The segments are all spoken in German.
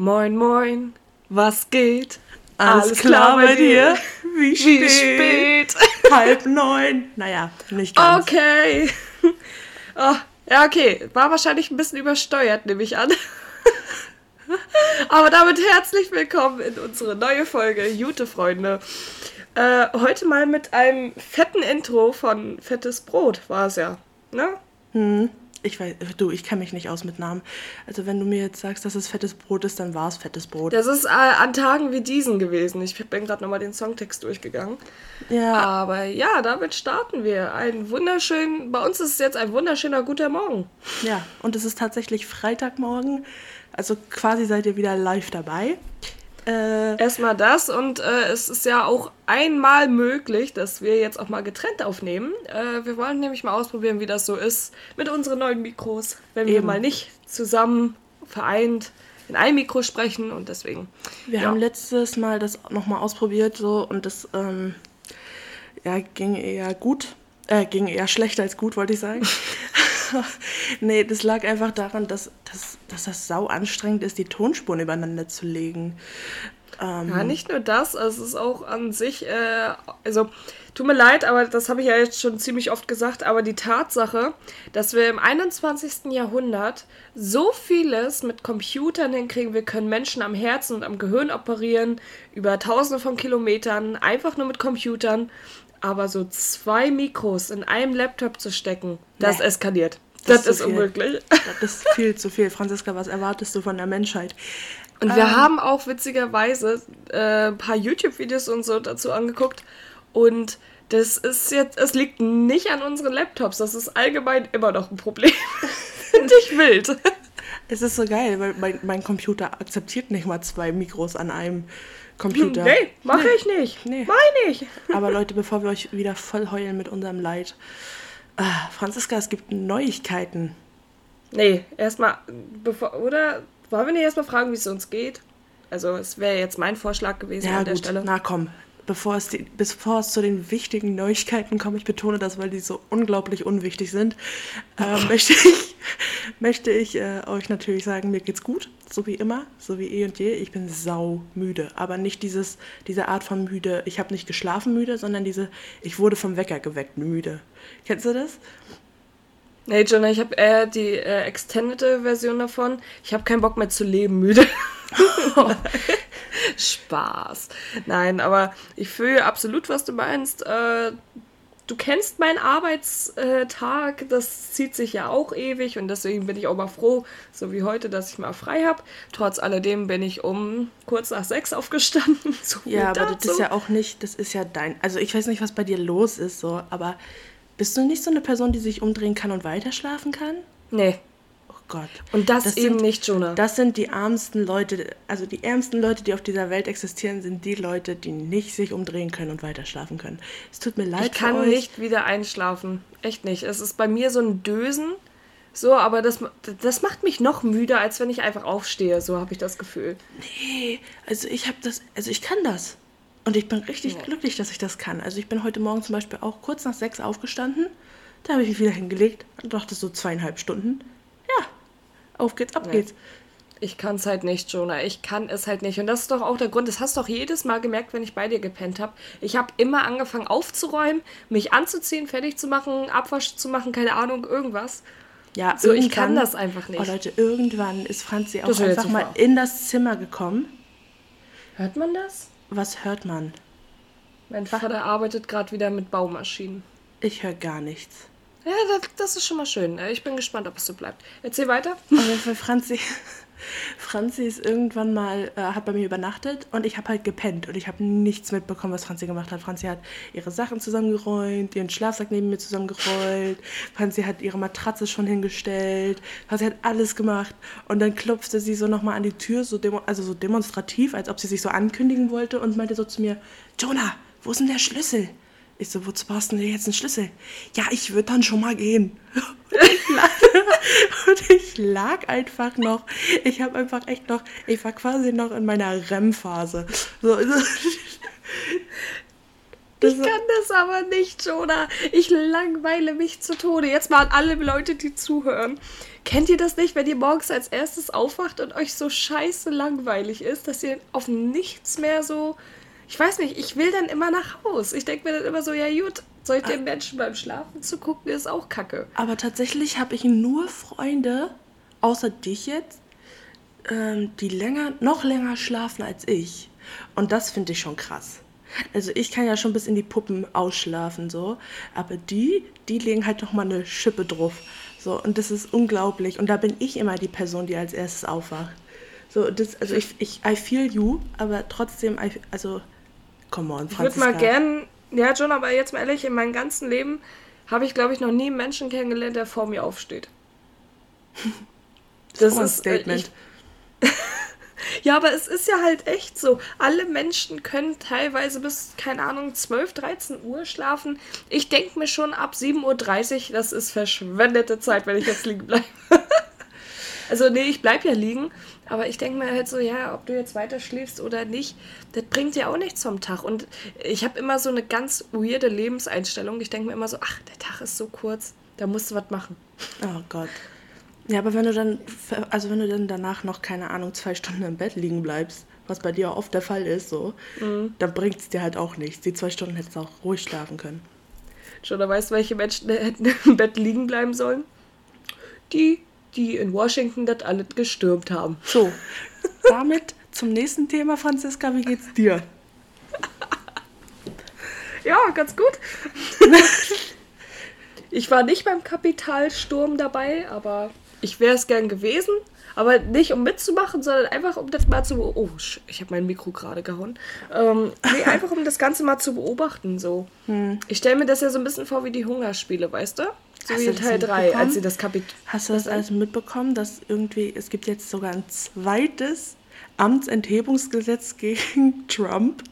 Moin, moin, was geht? Alles, Alles klar, klar bei dir? Wie spät? Wie spät? Halb neun. Naja, nicht ganz. Okay. Oh, ja, okay. War wahrscheinlich ein bisschen übersteuert, nehme ich an. Aber damit herzlich willkommen in unsere neue Folge Jute Freunde. Äh, heute mal mit einem fetten Intro von Fettes Brot war es ja, ne? Hm. Ich weiß, du, ich kenne mich nicht aus mit Namen. Also wenn du mir jetzt sagst, dass es fettes Brot ist, dann war es fettes Brot. Das ist äh, an Tagen wie diesen gewesen. Ich bin gerade nochmal den Songtext durchgegangen. Ja. Aber ja, damit starten wir. Ein wunderschön, bei uns ist es jetzt ein wunderschöner guter Morgen. Ja, und es ist tatsächlich Freitagmorgen. Also quasi seid ihr wieder live dabei. Äh, Erstmal das und äh, es ist ja auch einmal möglich, dass wir jetzt auch mal getrennt aufnehmen. Äh, wir wollen nämlich mal ausprobieren, wie das so ist mit unseren neuen Mikros, wenn eben. wir mal nicht zusammen vereint in einem Mikro sprechen und deswegen. Wir ja. haben letztes Mal das nochmal ausprobiert so und das ähm, ja, ging eher gut, äh, ging eher schlechter als gut, wollte ich sagen. nee, das lag einfach daran, dass, dass, dass das sau anstrengend ist, die Tonspuren übereinander zu legen. Ähm, ja, nicht nur das, also es ist auch an sich, äh, also tut mir leid, aber das habe ich ja jetzt schon ziemlich oft gesagt, aber die Tatsache, dass wir im 21. Jahrhundert so vieles mit Computern hinkriegen, wir können Menschen am Herzen und am Gehirn operieren, über tausende von Kilometern, einfach nur mit Computern, aber so zwei Mikros in einem Laptop zu stecken, das nee. eskaliert. Das, das ist, ist unmöglich. Das ist viel zu viel. Franziska, was erwartest du von der Menschheit? Und wir ähm, haben auch witzigerweise äh, ein paar YouTube-Videos und so dazu angeguckt. Und das ist jetzt, es liegt nicht an unseren Laptops. Das ist allgemein immer noch ein Problem. Finde ich wild. Es ist so geil, weil mein, mein, Computer akzeptiert nicht mal zwei Mikros an einem Computer. Nee, mache nee. ich nicht. Nee. Meine ich. Aber Leute, bevor wir euch wieder voll heulen mit unserem Leid. Äh, Franziska, es gibt Neuigkeiten. Nee, erstmal, bevor, oder wollen wir nicht erstmal fragen, wie es uns geht? Also, es wäre jetzt mein Vorschlag gewesen ja, an der gut. Stelle. Na komm, bevor es, die, bevor es zu den wichtigen Neuigkeiten kommt, ich betone das, weil die so unglaublich unwichtig sind, äh, möchte ich, möchte ich äh, euch natürlich sagen, mir geht's gut, so wie immer, so wie eh und je. Ich bin sau müde, aber nicht dieses, diese Art von müde, ich habe nicht geschlafen müde, sondern diese, ich wurde vom Wecker geweckt müde. Kennst du das? Nee, Jonah, ich habe eher die äh, Extended-Version davon. Ich habe keinen Bock mehr zu leben, müde. Spaß. Nein, aber ich fühle absolut, was du meinst. Äh, du kennst meinen Arbeitstag, das zieht sich ja auch ewig und deswegen bin ich auch mal froh, so wie heute, dass ich mal frei habe. Trotz alledem bin ich um kurz nach sechs aufgestanden. So ja, aber das ist ja auch nicht, das ist ja dein, also ich weiß nicht, was bei dir los ist, so, aber bist du nicht so eine Person, die sich umdrehen kann und weiter schlafen kann? Nee. Oh Gott. Und das, das eben sind, nicht, Jonah. Das sind die ärmsten Leute, also die ärmsten Leute, die auf dieser Welt existieren, sind die Leute, die nicht sich umdrehen können und weiter schlafen können. Es tut mir leid. Ich kann euch. nicht wieder einschlafen. Echt nicht. Es ist bei mir so ein Dösen. So, aber das, das macht mich noch müder, als wenn ich einfach aufstehe. So habe ich das Gefühl. Nee, also ich habe das, also ich kann das. Und ich bin richtig ja. glücklich, dass ich das kann. Also ich bin heute Morgen zum Beispiel auch kurz nach sechs aufgestanden. Da habe ich mich wieder hingelegt und dachte so zweieinhalb Stunden. Ja, auf geht's, ab ja. geht's. Ich kann es halt nicht, Jonah. Ich kann es halt nicht. Und das ist doch auch der Grund. Das hast du doch jedes Mal gemerkt, wenn ich bei dir gepennt habe. Ich habe immer angefangen aufzuräumen, mich anzuziehen, fertig zu machen, Abwasch zu machen, keine Ahnung, irgendwas. Ja, so, ich kann das einfach nicht. Oh Leute, irgendwann ist Franzi auch einfach mal in das Zimmer gekommen. Hört man das? Was hört man? Mein Vater arbeitet gerade wieder mit Baumaschinen. Ich höre gar nichts. Ja, das, das, ist schon mal schön. Ich bin gespannt, ob es so bleibt. Erzähl weiter. Aber Franzi, Franzi ist irgendwann mal, äh, hat bei mir übernachtet und ich habe halt gepennt und ich habe nichts mitbekommen, was Franzi gemacht hat. Franzi hat ihre Sachen zusammengeräumt, ihren Schlafsack neben mir zusammengerollt, Franzi hat ihre Matratze schon hingestellt, Franzi hat alles gemacht und dann klopfte sie so nochmal an die Tür, so also so demonstrativ, als ob sie sich so ankündigen wollte und meinte so zu mir, Jonah, wo ist denn der Schlüssel? Ich so, wozu brauchst du denn jetzt einen Schlüssel? Ja, ich würde dann schon mal gehen. Und ich lag einfach noch, ich habe einfach echt noch, ich war quasi noch in meiner REM-Phase. So, ich kann das aber nicht, Jonah. Ich langweile mich zu Tode. Jetzt mal an alle Leute, die zuhören. Kennt ihr das nicht, wenn ihr morgens als erstes aufwacht und euch so scheiße langweilig ist, dass ihr auf nichts mehr so. Ich weiß nicht, ich will dann immer nach Haus. Ich denke mir dann immer so, ja gut, soll den Menschen beim Schlafen zu gucken, ist auch kacke. Aber tatsächlich habe ich nur Freunde, außer dich jetzt, ähm, die länger, noch länger schlafen als ich. Und das finde ich schon krass. Also ich kann ja schon bis in die Puppen ausschlafen, so. Aber die, die legen halt noch mal eine Schippe drauf. So, und das ist unglaublich. Und da bin ich immer die Person, die als erstes aufwacht. So, das, also ich, ich, I feel you, aber trotzdem, I, also, come on, Franziska. Ich würde mal gern, ja, John, aber jetzt mal ehrlich, in meinem ganzen Leben habe ich, glaube ich, noch nie einen Menschen kennengelernt, der vor mir aufsteht. Das, das ist ein Statement. Ich, ja, aber es ist ja halt echt so. Alle Menschen können teilweise bis, keine Ahnung, 12, 13 Uhr schlafen. Ich denke mir schon ab 7.30 Uhr, das ist verschwendete Zeit, wenn ich jetzt liegen bleibe. also, nee, ich bleibe ja liegen. Aber ich denke mir halt so, ja, ob du jetzt weiter schläfst oder nicht, das bringt dir auch nichts vom Tag. Und ich habe immer so eine ganz weirde Lebenseinstellung. Ich denke mir immer so, ach, der Tag ist so kurz, da musst du was machen. Oh Gott. Ja, aber wenn du dann, also wenn du dann danach noch, keine Ahnung, zwei Stunden im Bett liegen bleibst, was bei dir oft der Fall ist, so, mhm. dann bringt es dir halt auch nichts. Die zwei Stunden hättest du auch ruhig schlafen können. Schon, da weißt du, welche Menschen hätten im Bett liegen bleiben sollen? Die, die in Washington das alles gestürmt haben. So, damit zum nächsten Thema, Franziska, wie geht's dir? ja, ganz gut. ich war nicht beim Kapitalsturm dabei, aber ich wäre es gern gewesen, aber nicht um mitzumachen, sondern einfach um das mal zu. Oh, ich habe mein Mikro gerade gehauen. Ähm, nee, einfach um das Ganze mal zu beobachten. So. Hm. Ich stelle mir das ja so ein bisschen vor wie die Hungerspiele, weißt du? So Hast wie Teil 3, als sie das Kapitel. Hast du das alles mitbekommen, dass irgendwie, es gibt jetzt sogar ein zweites Amtsenthebungsgesetz gegen Trump?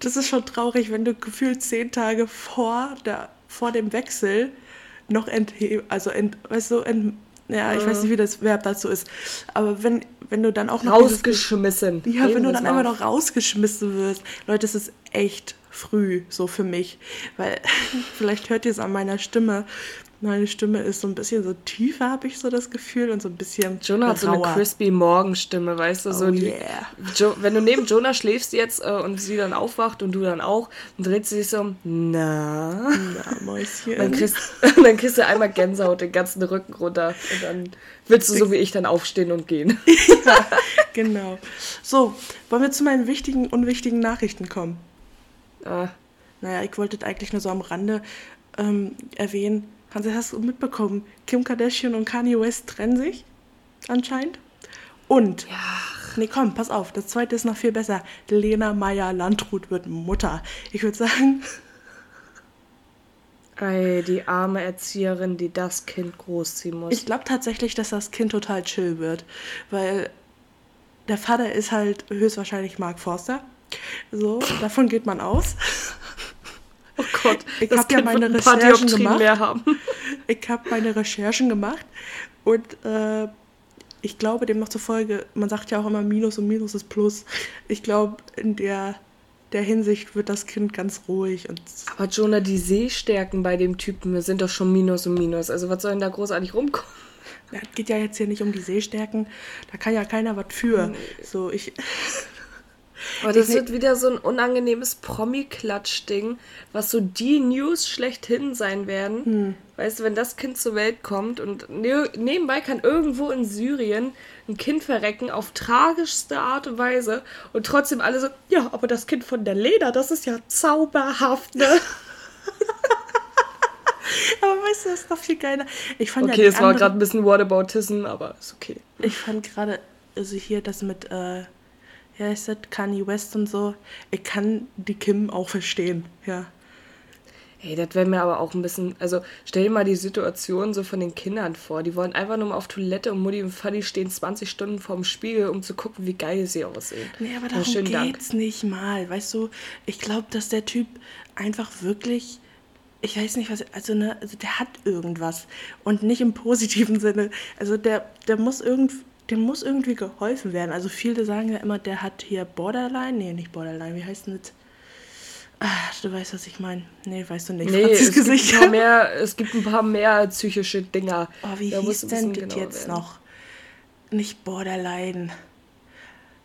Das ist schon traurig, wenn du gefühlt zehn Tage vor, der, vor dem Wechsel noch entheben, also ent, weißt du, ent, ja, ich weiß nicht, wie das Verb dazu ist. Aber wenn, wenn du dann auch noch. Rausgeschmissen. Dieses, ja, wenn du dann einfach noch rausgeschmissen wirst. Leute, es ist echt früh, so für mich. Weil, vielleicht hört ihr es an meiner Stimme. Meine Stimme ist so ein bisschen so tiefer, habe ich so das Gefühl, und so ein bisschen. Jonah hat so eine crispy Morgenstimme, weißt du? So oh, die, yeah. jo, wenn du neben Jonah schläfst jetzt äh, und sie dann aufwacht und du dann auch, dann dreht sie sich so, na. Na, Mäuschen. Dann kriegst, dann kriegst du einmal Gänsehaut den ganzen Rücken runter und dann willst du so wie ich dann aufstehen und gehen. ja, genau. So, wollen wir zu meinen wichtigen, unwichtigen Nachrichten kommen? Ah. Naja, ich wollte eigentlich nur so am Rande ähm, erwähnen, Hansi, hast du mitbekommen? Kim Kardashian und Kanye West trennen sich anscheinend. Und, ja. nee, komm, pass auf, das zweite ist noch viel besser. Lena Meyer-Landrut wird Mutter. Ich würde sagen... Ey, die arme Erzieherin, die das Kind großziehen muss. Ich glaube tatsächlich, dass das Kind total chill wird, weil der Vater ist halt höchstwahrscheinlich Mark Forster. So, davon geht man aus. Oh Gott, ich habe ja meine Recherchen gemacht. Mehr haben. Ich habe meine Recherchen gemacht und äh, ich glaube dem noch zufolge, man sagt ja auch immer Minus und Minus ist Plus. Ich glaube, in der, der Hinsicht wird das Kind ganz ruhig. Und Aber Jonah, die Sehstärken bei dem Typen sind doch schon Minus und Minus. Also was soll denn da großartig rumkommen? Ja, es geht ja jetzt hier nicht um die Sehstärken. Da kann ja keiner was für. Nee. So, ich. Aber das wird wieder so ein unangenehmes Promi-Klatsch-Ding, was so die News schlechthin sein werden. Hm. Weißt du, wenn das Kind zur Welt kommt und ne nebenbei kann irgendwo in Syrien ein Kind verrecken auf tragischste Art und Weise und trotzdem alle so, ja, aber das Kind von der Lena, das ist ja zauberhaft, ne? aber weißt du, das ist doch viel geiler. Ich fand okay, ja es war gerade ein bisschen Whataboutism, aber ist okay. Ich fand gerade, also hier das mit, äh, ja, ich sag Kanye West und so, ich kann die Kim auch verstehen, ja. Hey, das wäre mir aber auch ein bisschen, also stell dir mal die Situation so von den Kindern vor. Die wollen einfach nur mal auf Toilette und Mutti und Fadi stehen 20 Stunden vorm Spiegel, um zu gucken, wie geil sie aussehen. Nee, aber darum geht's Dank. nicht mal. Weißt du, ich glaube, dass der Typ einfach wirklich, ich weiß nicht was, also, ne, also der hat irgendwas. Und nicht im positiven Sinne. Also der, der muss irgendwie dem muss irgendwie geholfen werden. Also viele sagen ja immer, der hat hier Borderline. Nee, nicht Borderline, wie heißt denn das? Ach, du weißt, was ich meine. Nee, weißt du nicht. Nee, es gibt, ein paar mehr, es gibt ein paar mehr psychische Dinger. Oh, wie Da hieß denn das jetzt werden. noch? Nicht Borderline.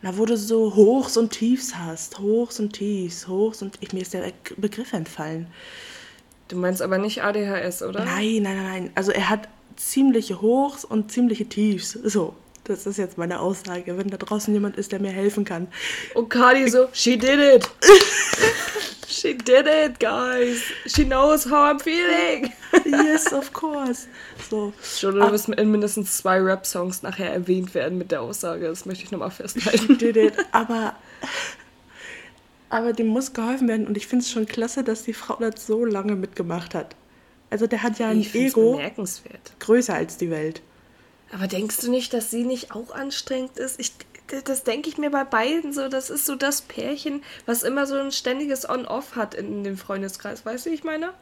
Na, wo du so Hochs und Tiefs hast. Hochs und Tiefs, Hochs und... Ich, mir ist der Begriff entfallen. Du meinst aber nicht ADHS, oder? Nein, nein, nein. Also er hat ziemliche Hochs und ziemliche Tiefs. So, das ist jetzt meine Aussage. Wenn da draußen jemand ist, der mir helfen kann. Und Cardi so, she did it. she did it, guys. She knows how I'm feeling. Yes, of course. So. Schon, du wirst in mindestens zwei Rap-Songs nachher erwähnt werden mit der Aussage. Das möchte ich nochmal festhalten. did it. Aber, aber dem muss geholfen werden. Und ich finde es schon klasse, dass die Frau das so lange mitgemacht hat. Also der hat ja ein Ego größer als die Welt. Aber denkst du nicht, dass sie nicht auch anstrengend ist? Ich, das denke ich mir bei beiden so. Das ist so das Pärchen, was immer so ein ständiges On-Off hat in dem Freundeskreis. Weißt du, wie ich meine?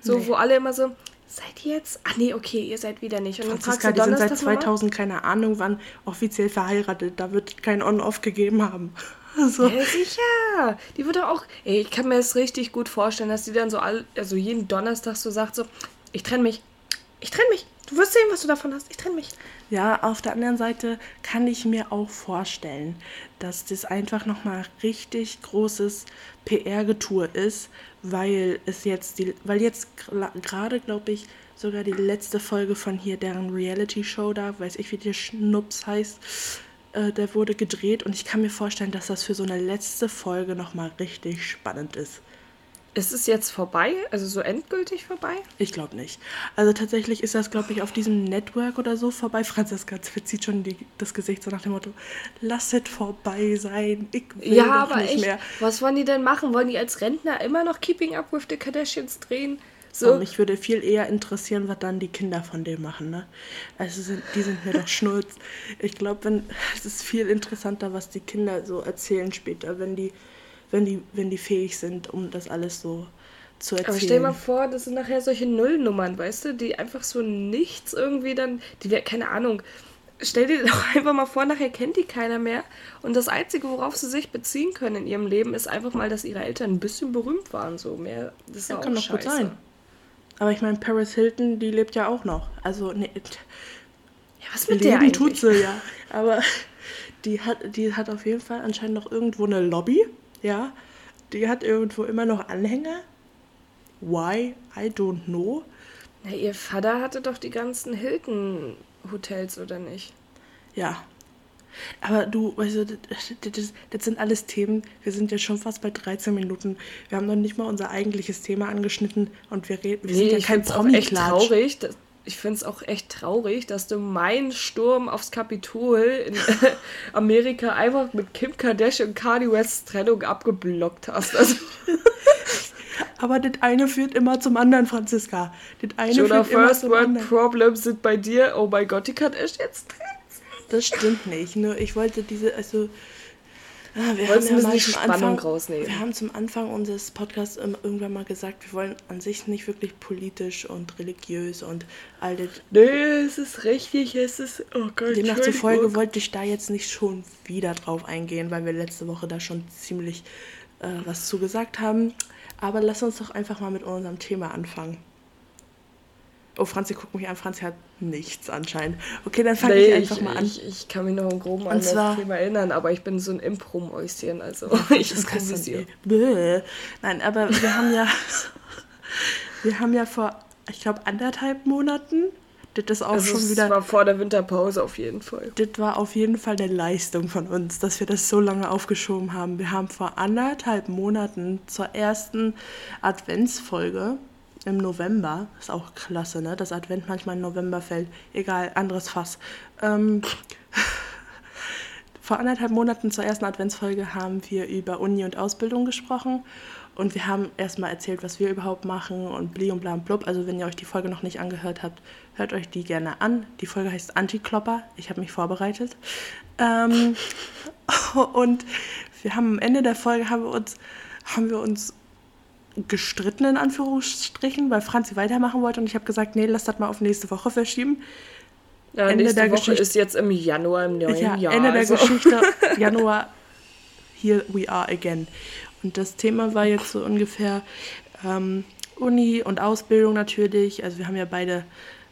So, Nee. wo alle immer so, seid ihr jetzt? Ah, nee, okay, ihr seid wieder nicht. Und Franziska, die sind seit Donnerstag nochmal? 2000 keine Ahnung wann offiziell verheiratet. Da wird kein On-Off gegeben haben. So. Ja, sicher. Die würde auch. Ey, ich kann mir das richtig gut vorstellen, dass die dann so all, also jeden Donnerstag so sagt: so, ich trenne mich. Ich trenne mich. Du wirst sehen, was du davon hast. Ich trenne mich. Ja, auf der anderen Seite kann ich mir auch vorstellen, dass das einfach nochmal richtig großes PR-Getue ist, weil es jetzt die, weil jetzt gerade, glaube ich, sogar die letzte Folge von hier, deren Reality-Show da, weiß ich, wie der Schnups heißt, äh, der wurde gedreht und ich kann mir vorstellen, dass das für so eine letzte Folge nochmal richtig spannend ist. Ist es jetzt vorbei? Also so endgültig vorbei? Ich glaube nicht. Also tatsächlich ist das, glaube ich, auf diesem Network oder so vorbei. Franziska verzieht schon die, das Gesicht so nach dem Motto, lass es vorbei sein, ich will ja, doch aber nicht echt. mehr. Was wollen die denn machen? Wollen die als Rentner immer noch Keeping Up with the Kardashians drehen? So. Mich würde viel eher interessieren, was dann die Kinder von dem machen. Ne? Also sind, die sind mir doch schnurz. Ich glaube, es ist viel interessanter, was die Kinder so erzählen später, wenn die, wenn die, wenn die fähig sind, um das alles so zu erzählen. aber stell dir mal vor, das sind nachher solche Nullnummern, weißt du, die einfach so nichts irgendwie dann, die wäre, keine Ahnung. Stell dir doch einfach mal vor, nachher kennt die keiner mehr. Und das Einzige, worauf sie sich beziehen können in ihrem Leben, ist einfach mal, dass ihre Eltern ein bisschen berühmt waren. So mehr. Das ist Ja, auch kann doch gut sein. Aber ich meine, Paris Hilton, die lebt ja auch noch. Also, nee, Ja, was mit der Leben eigentlich? tut sie ja. Aber die hat, die hat auf jeden Fall anscheinend noch irgendwo eine Lobby. Ja. Die hat irgendwo immer noch Anhänger. Why? I don't know. Na, ihr Vater hatte doch die ganzen Hilton-Hotels, oder nicht? Ja. Aber du, du, das, das, das sind alles Themen. Wir sind jetzt schon fast bei 13 Minuten. Wir haben noch nicht mal unser eigentliches Thema angeschnitten und wir reden. Wir sind ja ich kein auch echt traurig. Dass, ich finde es auch echt traurig, dass du meinen Sturm aufs Kapitol in Amerika einfach mit Kim Kardashian und Kanye West Trennung abgeblockt hast. Also, Aber das eine führt immer zum anderen, Franziska. Das eine Jonah führt immer First zum World. Problems sind bei dir. Oh mein Gott, die Kardashians. Das stimmt nicht. Nur ich wollte diese, also. Ah, Wir Wolltest haben ja mal die Spannung Anfang, rausnehmen. wir haben zum Anfang unseres Podcasts irgendwann mal gesagt, wir wollen an sich nicht wirklich politisch und religiös und all das. Nee, es ist richtig, es ist. Oh Gott, Demnach zufolge wollte ich da jetzt nicht schon wieder drauf eingehen, weil wir letzte Woche da schon ziemlich äh, was zugesagt haben. Aber lass uns doch einfach mal mit unserem Thema anfangen. Oh, Franzi guckt mich an. Franzi hat nichts anscheinend. Okay, dann fange Nee, ich einfach ich, mal an. Ich, ich kann mich noch im Groben an zwar- das Thema erinnern, aber ich bin so ein Impro-Mäuschen, also ich Das improvisiere. Nein, aber wir haben ja, wir haben ja vor, ich glaube, anderthalb Monaten, das auch Also schon wieder, war vor der Winterpause auf jeden Fall. das war auf jeden Fall eine Leistung von uns, dass wir das so lange aufgeschoben haben. Wir haben vor anderthalb Monaten zur ersten Adventsfolge im November, ist auch klasse, ne, dass Advent manchmal im November fällt, egal, anderes Fass. Ähm, vor anderthalb Monaten zur ersten Adventsfolge haben wir über Uni und Ausbildung gesprochen und wir haben erstmal erzählt, was wir überhaupt machen und bli und bla und blub. Also wenn ihr euch die Folge noch nicht angehört habt, hört euch die gerne an. Die Folge heißt Antiklopper. Ich habe mich vorbereitet. Ähm, und wir haben am Ende der Folge haben wir uns, haben wir uns gestritten in Anführungsstrichen, weil Franzi weitermachen wollte und ich habe gesagt, nee, lass das mal auf nächste Woche verschieben. Ja, Ende nächste der Woche Geschichte- ist jetzt im Januar, im neuen Ja, Jahr. Ende der also. Geschichte, Januar, here we are again. Und das Thema war jetzt so ungefähr ähm, Uni und Ausbildung natürlich. Also wir haben ja beide,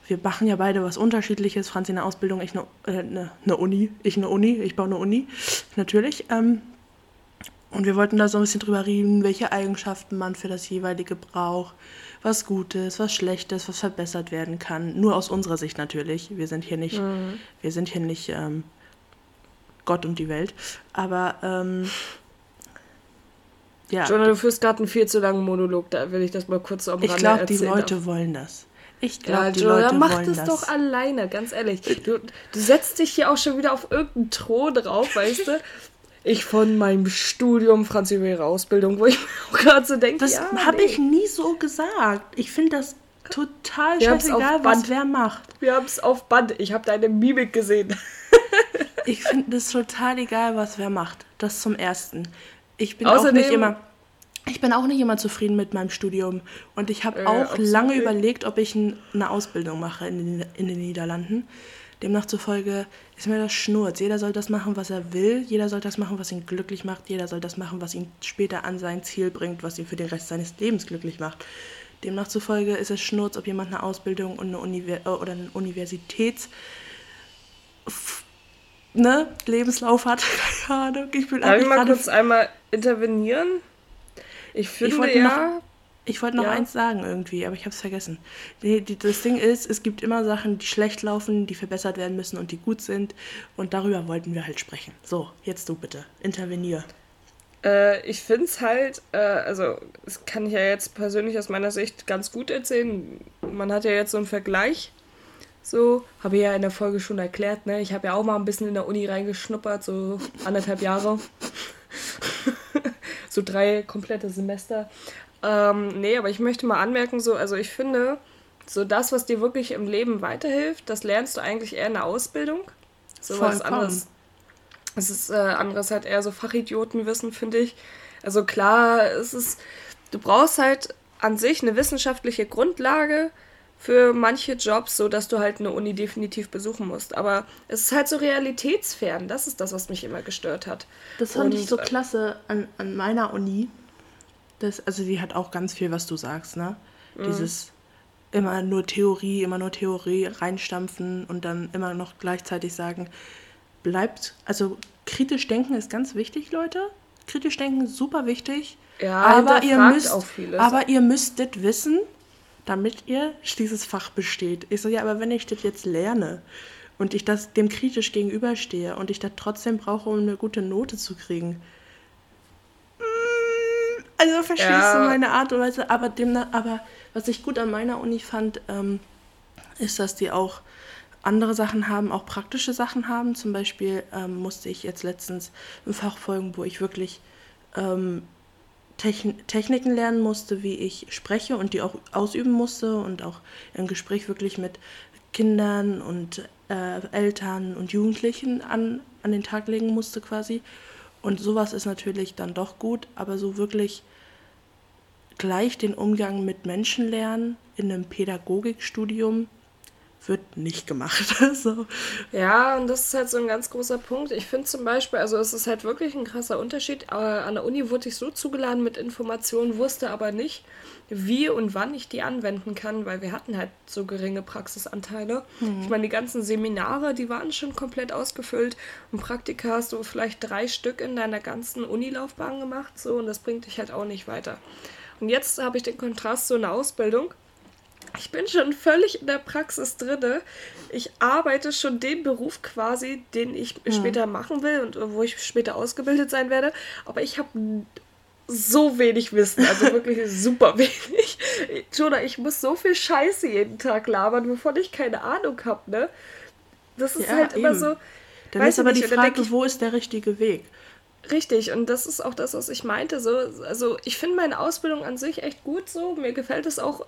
wir machen ja beide was Unterschiedliches. Franzi eine Ausbildung, ich eine, äh, eine, eine Uni, ich eine Uni, ich baue eine Uni, natürlich. Ähm, und wir wollten da so ein bisschen drüber reden, welche Eigenschaften man für das jeweilige braucht, was Gutes, was Schlechtes, was verbessert werden kann. Nur aus unserer Sicht natürlich. Wir sind hier nicht, mhm. wir sind hier nicht ähm, Gott und die Welt. Aber ähm, ja. Jonah, du führst gerade einen viel zu langen Monolog, da will ich das mal kurz am Ich glaube, die Leute wollen das. Ich glaube, ja, die Jonah, Leute mach wollen das. Mach das doch alleine, ganz ehrlich. Du, du setzt dich hier auch schon wieder auf irgendeinen Thron drauf, weißt du? Ich von meinem Studium, Franz über ihre Ausbildung, wo ich mir auch gerade so denke, das ja, habe nee. ich nie so gesagt. Ich finde das total Wir scheißegal, was wer macht. Wir haben es auf Band. Ich habe deine Mimik gesehen. ich finde das total egal, was wer macht. Das zum Ersten. Ich bin Außerdem, auch nicht immer. Ich bin auch nicht immer zufrieden mit meinem Studium. Und ich habe äh, auch lange überlegt, ob ich ein, eine Ausbildung mache in den, in den Niederlanden. Demnach zufolge ist mir das Schnurz. Jeder soll das machen, was er will. Jeder soll das machen, was ihn glücklich macht. Jeder soll das machen, was ihn später an sein Ziel bringt, was ihn für den Rest seines Lebens glücklich macht. Demnach zufolge ist es Schnurz, ob jemand eine Ausbildung und eine Univers äh, oder einen Universitäts ne, Lebenslauf hat. Keine Ahnung. Ich bin Darf ich mal kurz einmal intervenieren? Ich finde ich ja. Ich wollte noch ja. eins sagen irgendwie, aber ich habe es vergessen. Die, die, das Ding ist, es gibt immer Sachen, die schlecht laufen, die verbessert werden müssen und die gut sind. Und darüber wollten wir halt sprechen. So, jetzt du bitte. Intervenier. Äh, ich finde es halt, äh, also, das kann ich ja jetzt persönlich aus meiner Sicht ganz gut erzählen. Man hat ja jetzt so einen Vergleich so, habe ich ja in der Folge schon erklärt, ne? Ich habe ja auch mal ein bisschen in der Uni reingeschnuppert, so anderthalb Jahre. so drei komplette Semester. Ähm, nee, aber ich möchte mal anmerken, so, also ich finde, so das, was dir wirklich im Leben weiterhilft, das lernst du eigentlich eher in der Ausbildung. So was anderes. Es ist äh, anderes halt eher so Fachidiotenwissen, finde ich. Also klar, es ist, du brauchst halt an sich eine wissenschaftliche Grundlage, für manche Jobs, so dass du halt eine Uni definitiv besuchen musst. Aber es ist halt so realitätsfern. Das ist das, was mich immer gestört hat. Das fand Und, ich so klasse an, an meiner Uni. Das, also die hat auch ganz viel, was du sagst, ne? Mhm. Dieses immer nur Theorie, immer nur Theorie reinstampfen und dann immer noch gleichzeitig sagen, bleibt, also kritisch denken ist ganz wichtig, Leute. Kritisch denken super wichtig. Ja, aber ihr müsst, aber ihr müsstet wissen, damit ihr dieses Fach besteht. Ich so, ja, aber wenn ich das jetzt lerne und ich das dem kritisch gegenüberstehe und ich das trotzdem brauche, um eine gute Note zu kriegen. Also verstehst ja. du meine Art und Weise, aber, dem, aber was ich gut an meiner Uni fand, ähm, ist, dass die auch andere Sachen haben, auch praktische Sachen haben. Zum Beispiel ähm, musste ich jetzt letztens ein Fach folgen, wo ich wirklich ähm, Techniken lernen musste, wie ich spreche und die auch ausüben musste und auch im Gespräch wirklich mit Kindern und äh, Eltern und Jugendlichen an, an den Tag legen musste quasi. Und sowas ist natürlich dann doch gut, aber so wirklich gleich den Umgang mit Menschen lernen in einem Pädagogikstudium wird nicht gemacht. so. Ja, und das ist halt so ein ganz großer Punkt. Ich finde zum Beispiel, also es ist halt wirklich ein krasser Unterschied. Aber an der Uni wurde ich so zugeladen mit Informationen, wusste aber nicht, wie und wann ich die anwenden kann, weil wir hatten halt so geringe Praxisanteile. Hm. Ich meine, die ganzen Seminare, die waren schon komplett ausgefüllt. Und Praktika hast du vielleicht drei Stück in deiner ganzen Unilaufbahn gemacht, so, und das bringt dich halt auch nicht weiter. Und jetzt habe ich den Kontrast zu einer Ausbildung ich bin schon völlig in der Praxis drin. Ich arbeite schon den Beruf quasi, den ich hm. später machen will und wo ich später ausgebildet sein werde. Aber ich habe so wenig Wissen, also wirklich super wenig. Jonah, ich muss so viel Scheiße jeden Tag labern, wovon ich keine Ahnung habe, ne? Das ist ja, halt eben. immer so. Dann ist aber nicht, die Frage, ich, wo ist der richtige Weg? Richtig, und das ist auch das, was ich meinte. So, also ich finde meine Ausbildung an sich echt gut so. Mir gefällt es auch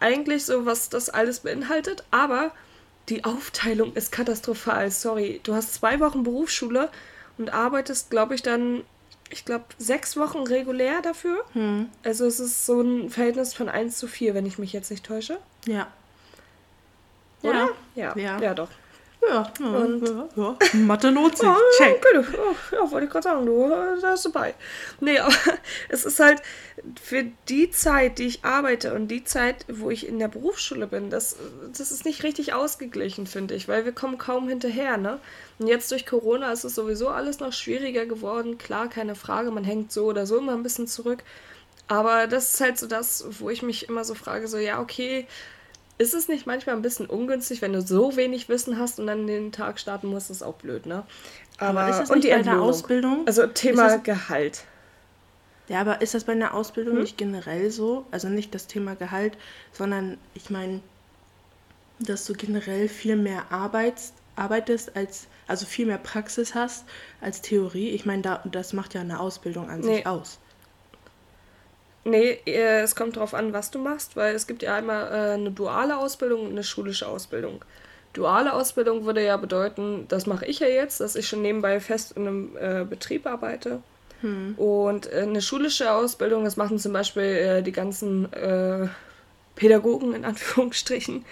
eigentlich so, was das alles beinhaltet, aber die Aufteilung ist katastrophal. Sorry, du hast zwei Wochen Berufsschule und arbeitest, glaube ich, dann, ich glaube, sechs Wochen regulär dafür. Hm. Also es ist so ein Verhältnis von 1 zu 4, wenn ich mich jetzt nicht täusche. Ja. Oder? Ja, ja, ja. ja doch. Ja, ja, und, ja, ja. Mathe lohnt sich. Check. Oh, ja, wollte ich gerade sagen, du, da bist du bei. Nee, aber es ist halt für die Zeit, die ich arbeite und die Zeit, wo ich in der Berufsschule bin, das, das ist nicht richtig ausgeglichen, finde ich, weil wir kommen kaum hinterher, ne? Und jetzt durch Corona ist es sowieso alles noch schwieriger geworden. Klar, keine Frage, man hängt so oder so immer ein bisschen zurück. Aber das ist halt so das, wo ich mich immer so frage, so, ja, okay, ist es nicht manchmal ein bisschen ungünstig, wenn du so wenig Wissen hast und dann den Tag starten musst, ist auch blöd, ne? Aber, aber ist das und die bei einer Ausbildung? Also Thema das, Gehalt. Ja, aber ist das bei einer Ausbildung hm? nicht generell so? Also nicht das Thema Gehalt, sondern ich meine, dass du generell viel mehr arbeitest, arbeitest als, also viel mehr Praxis hast als Theorie. Ich meine, da, das macht ja eine Ausbildung an nee. sich aus. Nee, äh, es kommt darauf an, was du machst, weil es gibt ja einmal äh, eine duale Ausbildung und eine schulische Ausbildung. Duale Ausbildung würde ja bedeuten, das mache ich ja jetzt, dass ich schon nebenbei fest in einem äh, Betrieb arbeite. Hm. Und äh, eine schulische Ausbildung, das machen zum Beispiel die ganzen Pädagogen in Anführungsstrichen,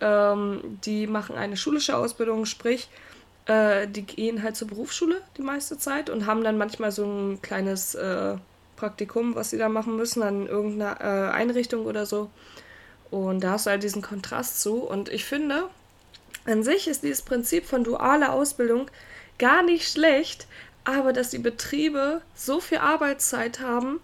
ähm, die machen eine schulische Ausbildung, sprich, die gehen halt zur Berufsschule die meiste Zeit und haben dann manchmal so ein kleines Praktikum, was sie da machen müssen, an irgendeiner äh, Einrichtung oder so. Und da hast du halt diesen Kontrast zu. Und ich finde, an sich ist dieses Prinzip von dualer Ausbildung gar nicht schlecht, aber dass die Betriebe so viel Arbeitszeit haben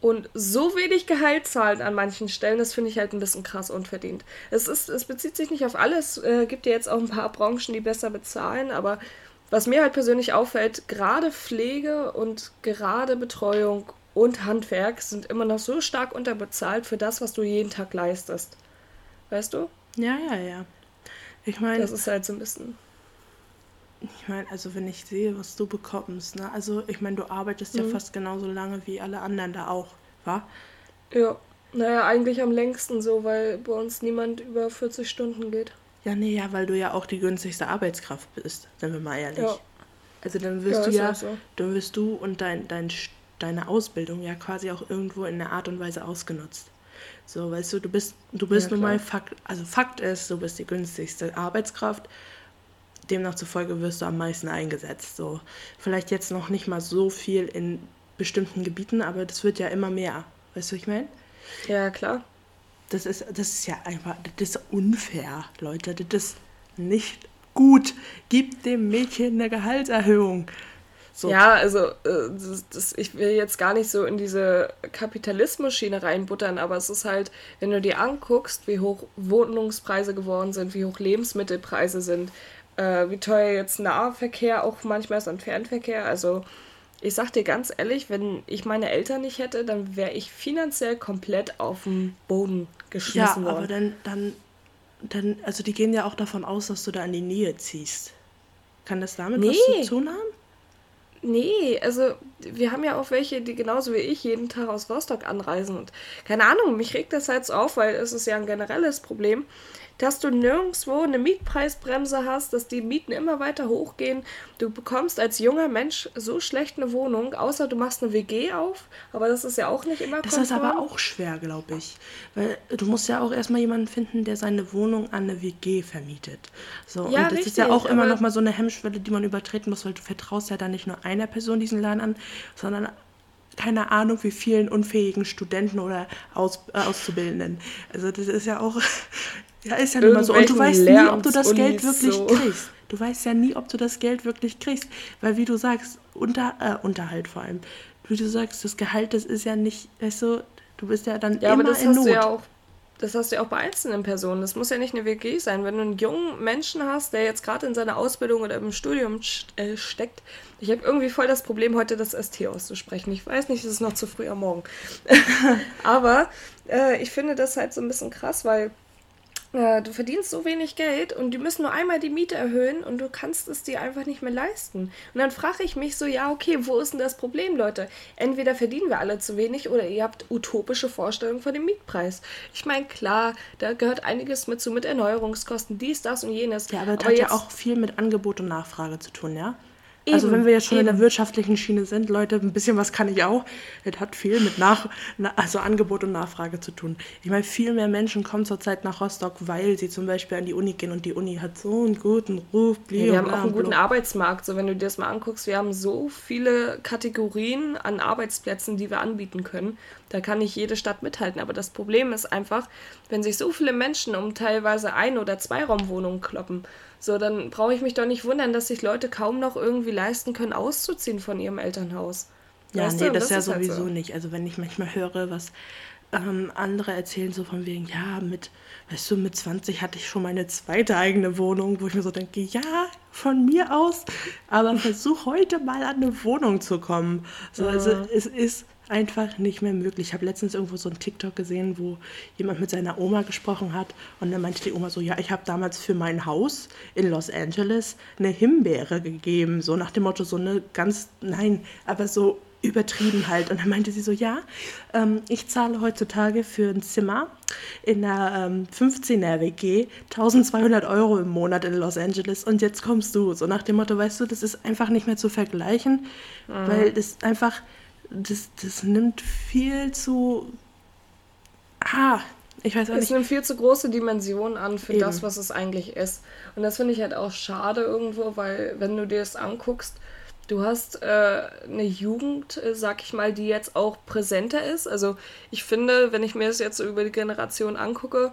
und so wenig Gehalt zahlen an manchen Stellen, das finde ich halt ein bisschen krass unverdient. Es, ist, es bezieht sich nicht auf alles, es äh, gibt ja jetzt auch ein paar Branchen, die besser bezahlen, aber was mir halt persönlich auffällt, gerade Pflege und gerade Betreuung und Handwerk sind immer noch so stark unterbezahlt für das, was du jeden Tag leistest. Weißt du? Ja, ja, ja. Ich meine. Das ist halt so ein bisschen. Ich meine, also wenn ich sehe, was du bekommst, ne? Also ich meine, du arbeitest mhm. ja fast genauso lange wie alle anderen da auch, wa? Ja. Naja, eigentlich am längsten so, weil bei uns niemand über 40 Stunden geht. Ja, nee, ja, weil du ja auch die günstigste Arbeitskraft bist, sind wir mal ehrlich. Ja. Also dann wirst ja, du ja, so. dann wirst du und dein, dein, deine Ausbildung ja quasi auch irgendwo in einer Art und Weise ausgenutzt. So, weißt du, du bist, du bist ja, nun mal Fakt, also Fakt ist, du bist die günstigste Arbeitskraft. Demnach zufolge wirst du am meisten eingesetzt. So, vielleicht jetzt noch nicht mal so viel in bestimmten Gebieten, aber das wird ja immer mehr. Weißt du, was ich meine? Ja, klar. Das ist, das ist ja einfach, das ist unfair, Leute. Das ist nicht gut. Gib dem Mädchen eine Gehaltserhöhung. So. Ja, also äh, das, das, ich will jetzt gar nicht so in diese Kapitalismus-Schiene reinbuttern, aber es ist halt, wenn du dir anguckst, wie hoch Wohnungspreise geworden sind, wie hoch Lebensmittelpreise sind, äh, wie teuer jetzt Nahverkehr auch manchmal ist und Fernverkehr. Also ich sag dir ganz ehrlich, wenn ich meine Eltern nicht hätte, dann wäre ich finanziell komplett auf den Boden geschmissen worden. Ja, aber dann, dann, dann, also die gehen ja auch davon aus, dass du da in die Nähe ziehst. Kann das damit nee. was zu tun haben? Nee, also wir haben ja auch welche, die genauso wie ich jeden Tag aus Rostock anreisen. Und keine Ahnung, mich regt das halt so auf, weil es ist ja ein generelles Problem dass du nirgendwo eine Mietpreisbremse hast, dass die Mieten immer weiter hochgehen. Du bekommst als junger Mensch so schlecht eine Wohnung, außer du machst eine WG auf, aber das ist ja auch nicht immer Das ist aber auch schwer, glaube ich. Weil du musst ja auch erstmal jemanden finden, der seine Wohnung an eine WG vermietet. So, ja, und das richtig, ist ja auch immer noch mal so eine Hemmschwelle, die man übertreten muss, weil du vertraust ja dann nicht nur einer Person diesen Laden an, sondern keine Ahnung, wie vielen unfähigen Studenten oder Aus, äh, Auszubildenden. Also das ist ja auch, ja, ist ja immer so. Und du weißt nie, ob du das Geld wirklich so. kriegst. Du weißt ja nie, ob du das Geld wirklich kriegst. Weil wie du sagst, unter, äh, Unterhalt vor allem. Wie du sagst, das Gehalt, das ist ja nicht, weißt du, du bist ja dann ja, immer aber das in hast Not. Du ja auch das hast du ja auch bei einzelnen Personen. Das muss ja nicht eine WG sein. Wenn du einen jungen Menschen hast, der jetzt gerade in seiner Ausbildung oder im Studium äh, steckt, ich habe irgendwie voll das Problem, heute das ST auszusprechen. Ich weiß nicht, es ist noch zu früh am Morgen. Aber äh, ich finde das halt so ein bisschen krass, weil äh, du verdienst so wenig Geld und die müssen nur einmal die Miete erhöhen und du kannst es dir einfach nicht mehr leisten. Und dann frage ich mich so, ja, okay, wo ist denn das Problem, Leute? Entweder verdienen wir alle zu wenig oder ihr habt utopische Vorstellungen von dem Mietpreis. Ich meine, klar, da gehört einiges mit zu, mit Erneuerungskosten, dies, das und jenes. Ja, aber das aber hat ja auch viel mit Angebot und Nachfrage zu tun, ja? Eben, also wenn wir jetzt schon eben. in der wirtschaftlichen Schiene sind, Leute, ein bisschen was kann ich auch. Es hat viel mit Nach also Angebot und Nachfrage zu tun. Ich meine, viel mehr Menschen kommen zurzeit nach Rostock, weil sie zum Beispiel an die Uni gehen und die Uni hat so einen guten Ruf. Ja, wir haben auch einen guten Arbeitsmarkt. So, wenn du dir das mal anguckst, wir haben so viele Kategorien an Arbeitsplätzen, die wir anbieten können. Da kann nicht jede Stadt mithalten. Aber das Problem ist einfach, wenn sich so viele Menschen um teilweise Ein- oder Zweiraumwohnungen kloppen, so, dann brauche ich mich doch nicht wundern, dass sich Leute kaum noch irgendwie leisten können, auszuziehen von ihrem Elternhaus. Ja, weißt nee, du? das, das ja sowieso halt so. nicht. Also wenn ich manchmal höre, was ähm, andere erzählen, so von wegen, ja, mit, weißt du, mit 20 hatte ich schon meine zweite eigene Wohnung, wo ich mir so denke, ja, von mir aus, aber versuch heute mal an eine Wohnung zu kommen. So, also es ist einfach nicht mehr möglich. Ich habe letztens irgendwo so einen TikTok gesehen, wo jemand mit seiner Oma gesprochen hat und dann meinte die Oma so, ja, ich habe damals für mein Haus in Los Angeles eine Himbeere gegeben, so nach dem Motto, so eine ganz, nein, aber so übertrieben halt. Und dann meinte sie so, ja, ähm, ich zahle heutzutage für ein Zimmer in einer ähm, 15er WG 1200 Euro im Monat in Los Angeles und jetzt kommst du. So nach dem Motto, weißt du, das ist einfach nicht mehr zu vergleichen, mhm. weil das einfach das, das nimmt viel zu. Ah, ich weiß auch nicht. Es nimmt viel zu große Dimensionen an für Eben. das, was es eigentlich ist. Und das finde ich halt auch schade irgendwo, weil, wenn du dir das anguckst, du hast äh, eine Jugend, äh, sag ich mal, die jetzt auch präsenter ist. Also, ich finde, wenn ich mir das jetzt so über die Generation angucke,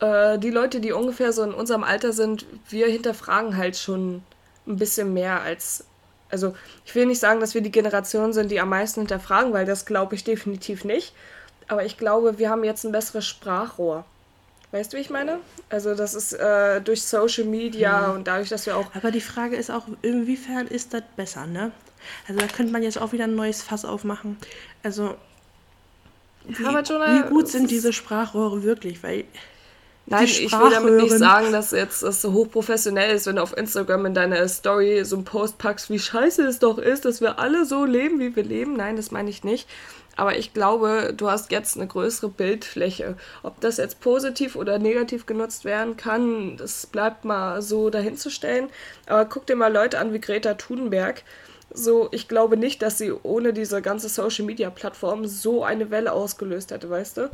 äh, die Leute, die ungefähr so in unserem Alter sind, wir hinterfragen halt schon ein bisschen mehr als also ich will nicht sagen, dass wir die Generation sind, die am meisten hinterfragen, weil das glaube ich definitiv nicht. Aber ich glaube, wir haben jetzt ein besseres Sprachrohr. Weißt du, wie ich meine? Also das ist äh, durch Social Media mhm. und dadurch, dass wir auch... Aber die Frage ist auch, inwiefern ist das besser, ne? Also da könnte man jetzt auch wieder ein neues Fass aufmachen. Also wie, Jonah, wie gut sind diese Sprachrohre wirklich? Weil Nein, ich will damit nicht sagen, dass jetzt das so hochprofessionell ist, wenn du auf Instagram in deiner Story so einen Post packst, wie scheiße es doch ist, dass wir alle so leben, wie wir leben. Nein, das meine ich nicht. Aber ich glaube, du hast jetzt eine größere Bildfläche. Ob das jetzt positiv oder negativ genutzt werden kann, das bleibt mal so dahinzustellen. Aber guck dir mal Leute an wie Greta Thunberg. So, ich glaube nicht, dass sie ohne diese ganze Social Media Plattform so eine Welle ausgelöst hätte, weißt du?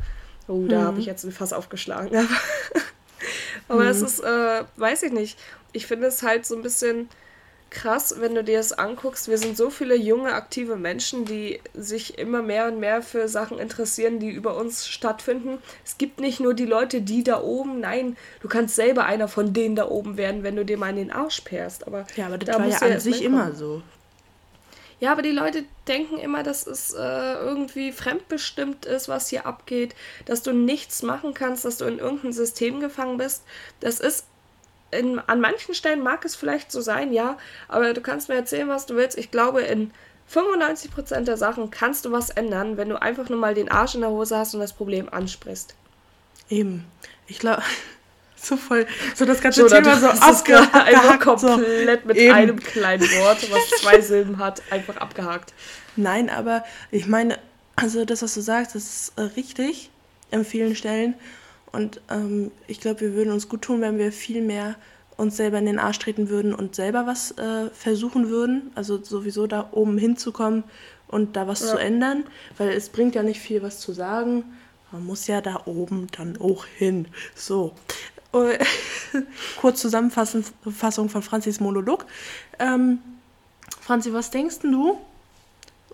Oh, da mhm. habe ich jetzt ein Fass aufgeschlagen. Aber mhm. es ist, äh, weiß ich nicht. Ich finde es halt so ein bisschen krass, wenn du dir das anguckst. Wir sind so viele junge, aktive Menschen, die sich immer mehr und mehr für Sachen interessieren, die über uns stattfinden. Es gibt nicht nur die Leute, die da oben, nein, du kannst selber einer von denen da oben werden, wenn du dir mal in den Arsch pärst. Aber ja, aber das da war ja an sich immer so. Ja, aber die Leute denken immer, dass es äh, irgendwie fremdbestimmt ist, was hier abgeht, dass du nichts machen kannst, dass du in irgendein System gefangen bist. Das ist in, an manchen Stellen mag es vielleicht so sein, ja, aber du kannst mir erzählen, was du willst. Ich glaube, in 95% der Sachen kannst du was ändern, wenn du einfach nur mal den Arsch in der Hose hast und das Problem ansprichst. Eben. Ich glaube, so voll, so das ganze Jonah, Thema so abgehakt. Einfach komplett so. mit Eben. einem kleinen Wort, was zwei Silben hat, einfach abgehakt. Nein, aber ich meine, also das, was du sagst, das ist äh, richtig an vielen Stellen. Und ähm, ich glaube, wir würden uns gut tun, wenn wir viel mehr uns selber in den Arsch treten würden und selber was äh, versuchen würden. Also sowieso da oben hinzukommen und da was ja. zu ändern. Weil es bringt ja nicht viel, was zu sagen. Man muss ja da oben dann auch hin. So. Kurz Zusammenfassung von Franzis Monolog. Ähm, Franzi, was denkst du,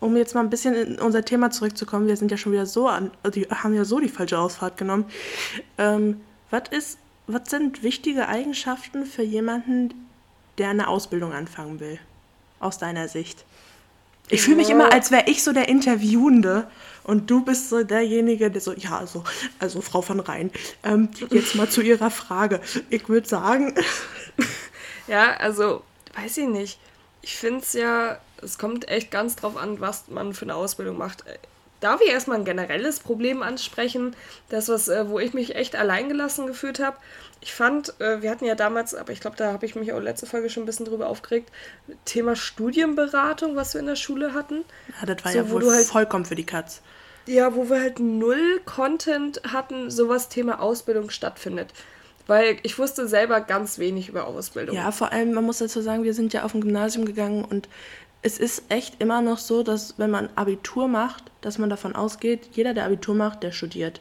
um jetzt mal ein bisschen in unser Thema zurückzukommen, wir sind ja schon wieder so an, die haben ja so die falsche Ausfahrt genommen. Ähm, was ist, was sind wichtige Eigenschaften für jemanden, der eine Ausbildung anfangen will, aus deiner Sicht? Ich fühle mich immer, als wäre ich so der Interviewende und du bist so derjenige, der so, ja, also, also Frau von Rhein, ähm, jetzt mal zu Ihrer Frage. Ich würde sagen. Ja, also, weiß ich nicht. Ich finde es ja, es kommt echt ganz drauf an, was man für eine Ausbildung macht. Darf ich erstmal ein generelles Problem ansprechen? Das, was, äh, wo ich mich echt alleingelassen gefühlt habe. Ich fand, äh, wir hatten ja damals, aber ich glaube, da habe ich mich auch letzte Folge schon ein bisschen drüber aufgeregt, Thema Studienberatung, was wir in der Schule hatten. Ja, das war so, ja wohl halt, vollkommen für die Katz. Ja, wo wir halt null Content hatten, so was Thema Ausbildung stattfindet. Weil ich wusste selber ganz wenig über Ausbildung. Ja, vor allem, man muss dazu sagen, wir sind ja auf ein Gymnasium gegangen und es ist echt immer noch so, dass wenn man Abitur macht, dass man davon ausgeht, jeder, der Abitur macht, der studiert.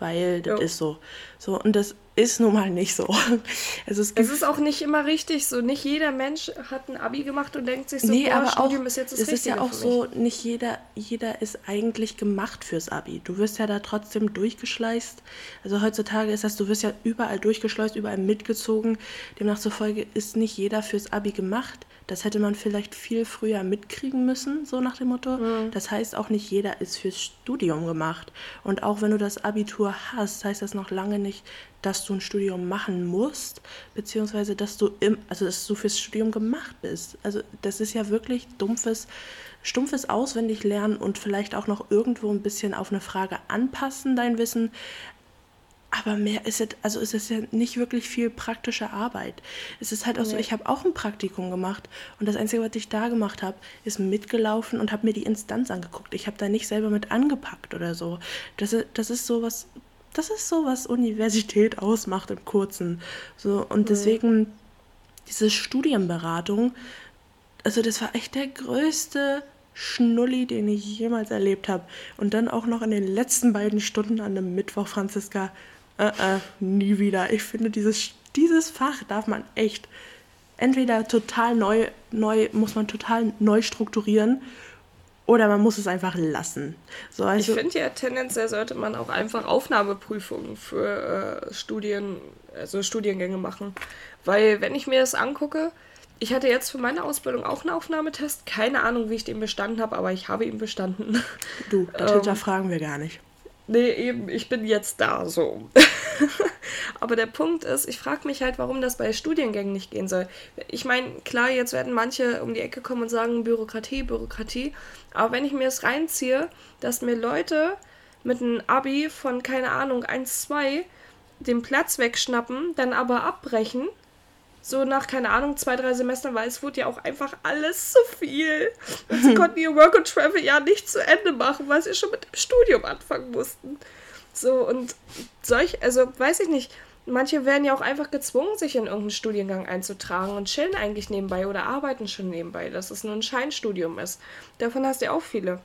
Weil das jo. ist so. So, und das ist nun mal nicht so. Also es, es, ist auch nicht immer richtig so. Nicht jeder Mensch hat ein Abi gemacht und denkt sich so, nee, boah, aber Studium auch, ist jetzt das Es ist ja auch so, nicht jeder, jeder ist eigentlich gemacht fürs Abi. Du wirst ja da trotzdem durchgeschleust. Also heutzutage ist das, du wirst ja überall durchgeschleust, überall mitgezogen. Demnach zufolge ist nicht jeder fürs Abi gemacht. Das hätte man vielleicht viel früher mitkriegen müssen, so nach dem Motto. Mhm. Das heißt, auch nicht jeder ist fürs Studium gemacht. Und auch wenn du das Abitur hast, heißt das noch lange nicht, dass du ein Studium machen musst, beziehungsweise dass du im, also dass du fürs Studium gemacht bist. Also das ist ja wirklich dumpfes, stumpfes Auswendiglernen und vielleicht auch noch irgendwo ein bisschen auf eine Frage anpassen, dein Wissen. Aber mehr ist es, also es ist ja nicht wirklich viel praktische Arbeit. Es ist halt auch nee. so, ich habe auch ein Praktikum gemacht und das Einzige, was ich da gemacht habe, ist mitgelaufen und habe mir die Instanz angeguckt. Ich habe da nicht selber mit angepackt oder so. Das ist, das ist so was, das ist so, was Universität ausmacht im Kurzen. So, und deswegen, diese Studienberatung, also das war echt der größte Schnulli, den ich jemals erlebt habe. Und dann auch noch in den letzten beiden Stunden an einem Mittwoch, Franziska, äh, äh, nie wieder. Ich finde, dieses, dieses Fach darf man echt entweder total neu, neu, muss man total neu strukturieren oder man muss es einfach lassen. So, also ich finde ja, tendenziell sollte man auch einfach Aufnahmeprüfungen für äh, Studien, also Studiengänge machen. Weil, wenn ich mir das angucke, ich hatte jetzt für meine Ausbildung auch einen Aufnahmetest. Keine Ahnung, wie ich den bestanden habe, aber ich habe ihn bestanden. Du, das ähm, hinterfragen wir gar nicht. Nee, eben, ich bin jetzt da so. Aber der Punkt ist, ich frage mich halt, warum das bei Studiengängen nicht gehen soll. Ich meine, klar, jetzt werden manche um die Ecke kommen und sagen Bürokratie, Bürokratie. Aber wenn ich mir das reinziehe, dass mir Leute mit einem Abi von, keine Ahnung, 1, 2 den Platz wegschnappen, dann aber abbrechen so nach, keine Ahnung, zwei, drei Semestern, weil es wurde ja auch einfach alles zu viel. Und sie konnten ihr Work and Travel ja nicht zu Ende machen, weil sie schon mit dem Studium anfangen mussten. So, und solch, also weiß ich nicht, manche werden ja auch einfach gezwungen, sich in irgendeinen Studiengang einzutragen und chillen eigentlich nebenbei oder arbeiten schon nebenbei, dass es nur ein Scheinstudium ist. Davon hast du ja auch viele.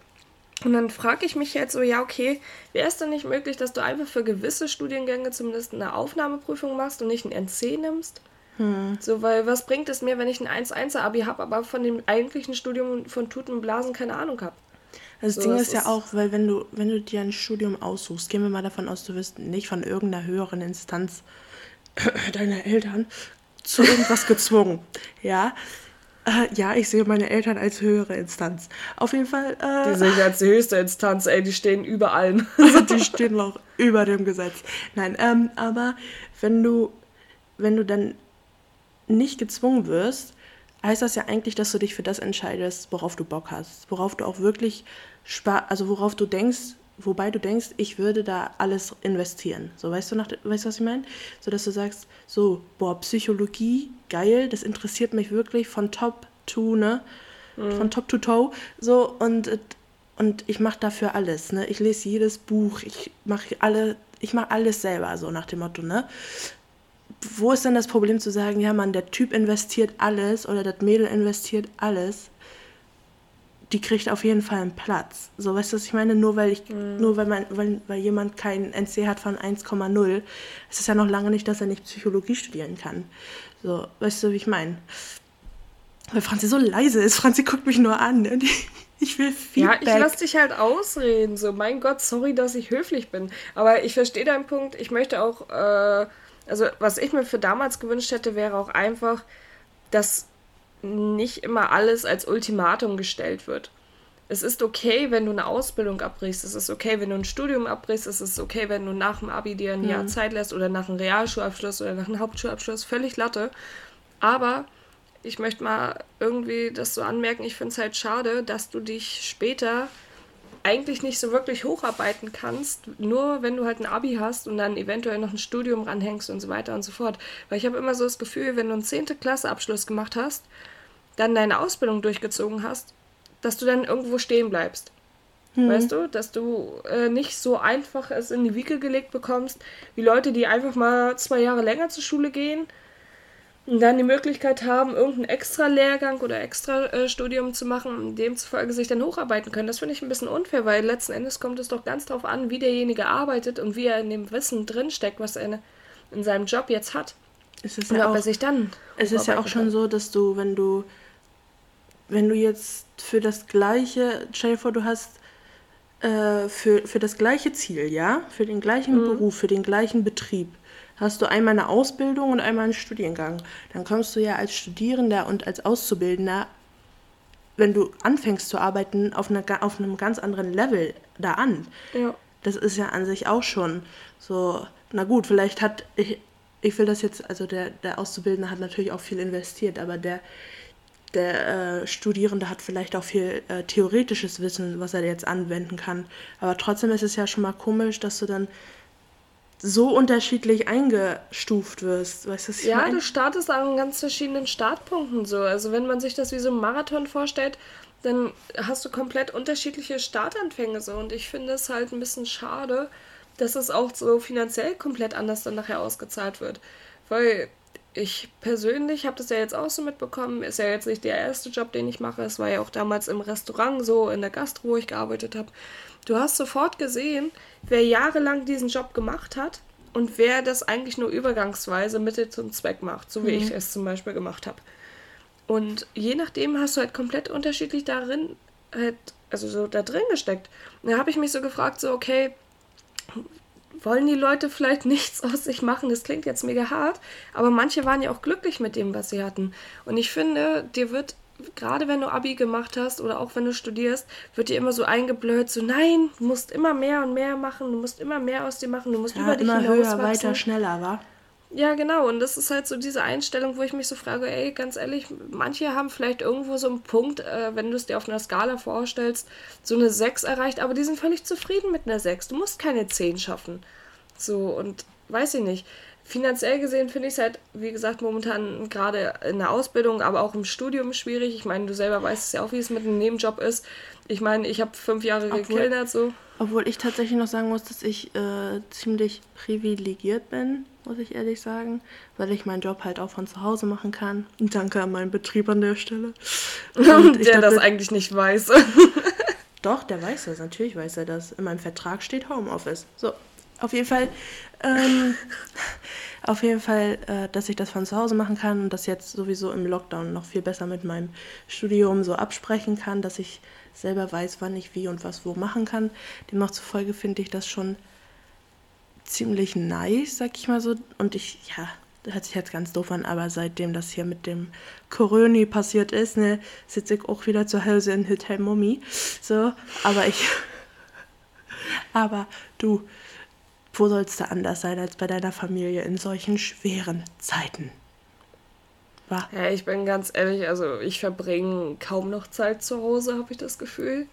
Und dann frage ich mich jetzt so, ja, okay, wäre es denn nicht möglich, dass du einfach für gewisse Studiengänge zumindest eine Aufnahmeprüfung machst und nicht ein NC nimmst? Hm. So, weil was bringt es mir, wenn ich ein 1-1er-Abi habe, aber von dem eigentlichen Studium von Tuten und Blasen keine Ahnung habe? Also das so, Ding ist ja auch, weil wenn du, wenn du dir ein Studium aussuchst, gehen wir mal davon aus, du wirst nicht von irgendeiner höheren Instanz deiner Eltern zu irgendwas gezwungen. Ja. Äh, ja, ich sehe meine Eltern als höhere Instanz. Auf jeden Fall. Äh, die sehe ich als die höchste Instanz, ey, die stehen über allen. also die stehen noch über dem Gesetz. Nein, ähm, aber wenn du, wenn du dann nicht gezwungen wirst, heißt das ja eigentlich, dass du dich für das entscheidest, worauf du Bock hast, worauf du auch wirklich Spaß, also worauf du denkst, wobei du denkst, ich würde da alles investieren. So, weißt du, nach, weißt du, was ich meine? So, dass du sagst, so, boah, Psychologie, geil, das interessiert mich wirklich von top to, ne? Mhm. Von top to toe. So, und, und ich mache dafür alles, ne? Ich lese jedes Buch, ich mache alle, ich mache alles selber, so nach dem Motto, ne? Wo ist denn das Problem zu sagen, ja Mann, der Typ investiert alles oder das Mädel investiert alles, die kriegt auf jeden Fall einen Platz. So, weißt du, was ich meine? Nur weil ich, mhm. nur weil man, weil, weil jemand kein NC hat von 1,0, es ist ja noch lange nicht, dass er nicht Psychologie studieren kann. So, weißt du, wie ich meine? Weil Franzi so leise ist. Franzi guckt mich nur an. Ne? Ich will Feedback. Ja, ich lasse dich halt ausreden. So, mein Gott, sorry, dass ich höflich bin. Aber ich verstehe deinen Punkt. Ich möchte auch äh, also was ich mir für damals gewünscht hätte, wäre auch einfach, dass nicht immer alles als Ultimatum gestellt wird. Es ist okay, wenn du eine Ausbildung abbrichst. Es ist okay, wenn du ein Studium abbrichst. Es ist okay, wenn du nach dem Abi dir ein mhm. Jahr Zeit lässt oder nach einem Realschulabschluss oder nach einem Hauptschulabschluss. Völlig Latte. Aber ich möchte mal irgendwie das so anmerken. Ich finde es halt schade, dass du dich später eigentlich nicht so wirklich hocharbeiten kannst, nur wenn du halt ein Abi hast und dann eventuell noch ein Studium ranhängst und so weiter und so fort. Weil ich habe immer so das Gefühl, wenn du einen 10. Klasse Abschluss gemacht hast, dann deine Ausbildung durchgezogen hast, dass du dann irgendwo stehen bleibst. Hm. Weißt du, dass du äh, nicht so einfach es in die Wiege gelegt bekommst, wie Leute, die einfach mal zwei Jahre länger zur Schule gehen dann die Möglichkeit haben, irgendeinen extra Lehrgang oder extra äh, Studium zu machen und demzufolge sich dann hocharbeiten können. Das finde ich ein bisschen unfair, weil letzten Endes kommt es doch ganz darauf an, wie derjenige arbeitet und wie er in dem Wissen drinsteckt, was er in, in seinem Job jetzt hat. Es ist und ja ob auch, er sich dann. Es ist ja auch schon kann. so, dass du, wenn du, wenn du jetzt für das gleiche, stell dir vor, du hast äh, für, für das gleiche Ziel, ja, für den gleichen mhm. Beruf, für den gleichen Betrieb, hast du einmal eine Ausbildung und einmal einen Studiengang. Dann kommst du ja als Studierender und als Auszubildender, wenn du anfängst zu arbeiten, auf, einer, auf einem ganz anderen Level da an. Ja. Das ist ja an sich auch schon so, na gut, vielleicht hat, ich, ich will das jetzt, also der, der Auszubildende hat natürlich auch viel investiert, aber der, der äh, Studierende hat vielleicht auch viel äh, theoretisches Wissen, was er jetzt anwenden kann. Aber trotzdem ist es ja schon mal komisch, dass du dann so unterschiedlich eingestuft wirst. Weißt du, was ich ja, mein? du startest an ganz verschiedenen Startpunkten so. Also wenn man sich das wie so ein Marathon vorstellt, dann hast du komplett unterschiedliche Startanfänge so. Und ich finde es halt ein bisschen schade, dass es auch so finanziell komplett anders dann nachher ausgezahlt wird. Weil ich persönlich habe das ja jetzt auch so mitbekommen, ist ja jetzt nicht der erste Job, den ich mache. Es war ja auch damals im Restaurant so, in der Gastro, wo ich gearbeitet habe. Du hast sofort gesehen, wer jahrelang diesen Job gemacht hat und wer das eigentlich nur übergangsweise Mittel zum Zweck macht, so wie mhm. ich es zum Beispiel gemacht habe. Und je nachdem hast du halt komplett unterschiedlich darin, halt, also so da drin gesteckt. Und da habe ich mich so gefragt, so, okay, wollen die Leute vielleicht nichts aus sich machen? Das klingt jetzt mega hart, aber manche waren ja auch glücklich mit dem, was sie hatten. Und ich finde, dir wird gerade wenn du Abi gemacht hast oder auch wenn du studierst, wird dir immer so eingebläut, so nein, du musst immer mehr und mehr machen, du musst immer mehr aus dir machen, du musst ja, über dich immer höher, weiter, schneller, wa? Ja, genau. Und das ist halt so diese Einstellung, wo ich mich so frage, ey, ganz ehrlich, manche haben vielleicht irgendwo so einen Punkt, äh, wenn du es dir auf einer Skala vorstellst, so eine 6 erreicht, aber die sind völlig zufrieden mit einer 6. Du musst keine 10 schaffen. So, und weiß ich nicht. Finanziell gesehen finde ich es halt, wie gesagt, momentan gerade in der Ausbildung, aber auch im Studium schwierig. Ich meine, du selber weißt es ja auch, wie es mit einem Nebenjob ist. Ich meine, ich habe fünf Jahre gekellnert, so. Obwohl ich tatsächlich noch sagen muss, dass ich äh, ziemlich privilegiert bin, muss ich ehrlich sagen, weil ich meinen Job halt auch von zu Hause machen kann. Und danke an meinen Betrieb an der Stelle. Und der das eigentlich nicht weiß. Doch, der weiß das, natürlich weiß er das. In meinem Vertrag steht Homeoffice. So, auf jeden Fall ähm, auf jeden Fall, äh, dass ich das von zu Hause machen kann und das jetzt sowieso im Lockdown noch viel besser mit meinem Studium so absprechen kann, dass ich selber weiß, wann ich wie und was wo machen kann. Demnach zufolge finde ich das schon ziemlich nice, sag ich mal so. Und ich, ja, hört sich jetzt ganz doof an, aber seitdem das hier mit dem Corona passiert ist, ne, sitze ich auch wieder zu Hause in Hotel Mommy. So, aber ich. aber du, wo soll es da anders sein als bei deiner Familie in solchen schweren Zeiten? War? Ja, ich bin ganz ehrlich, also ich verbringe kaum noch Zeit zu Hause, habe ich das Gefühl.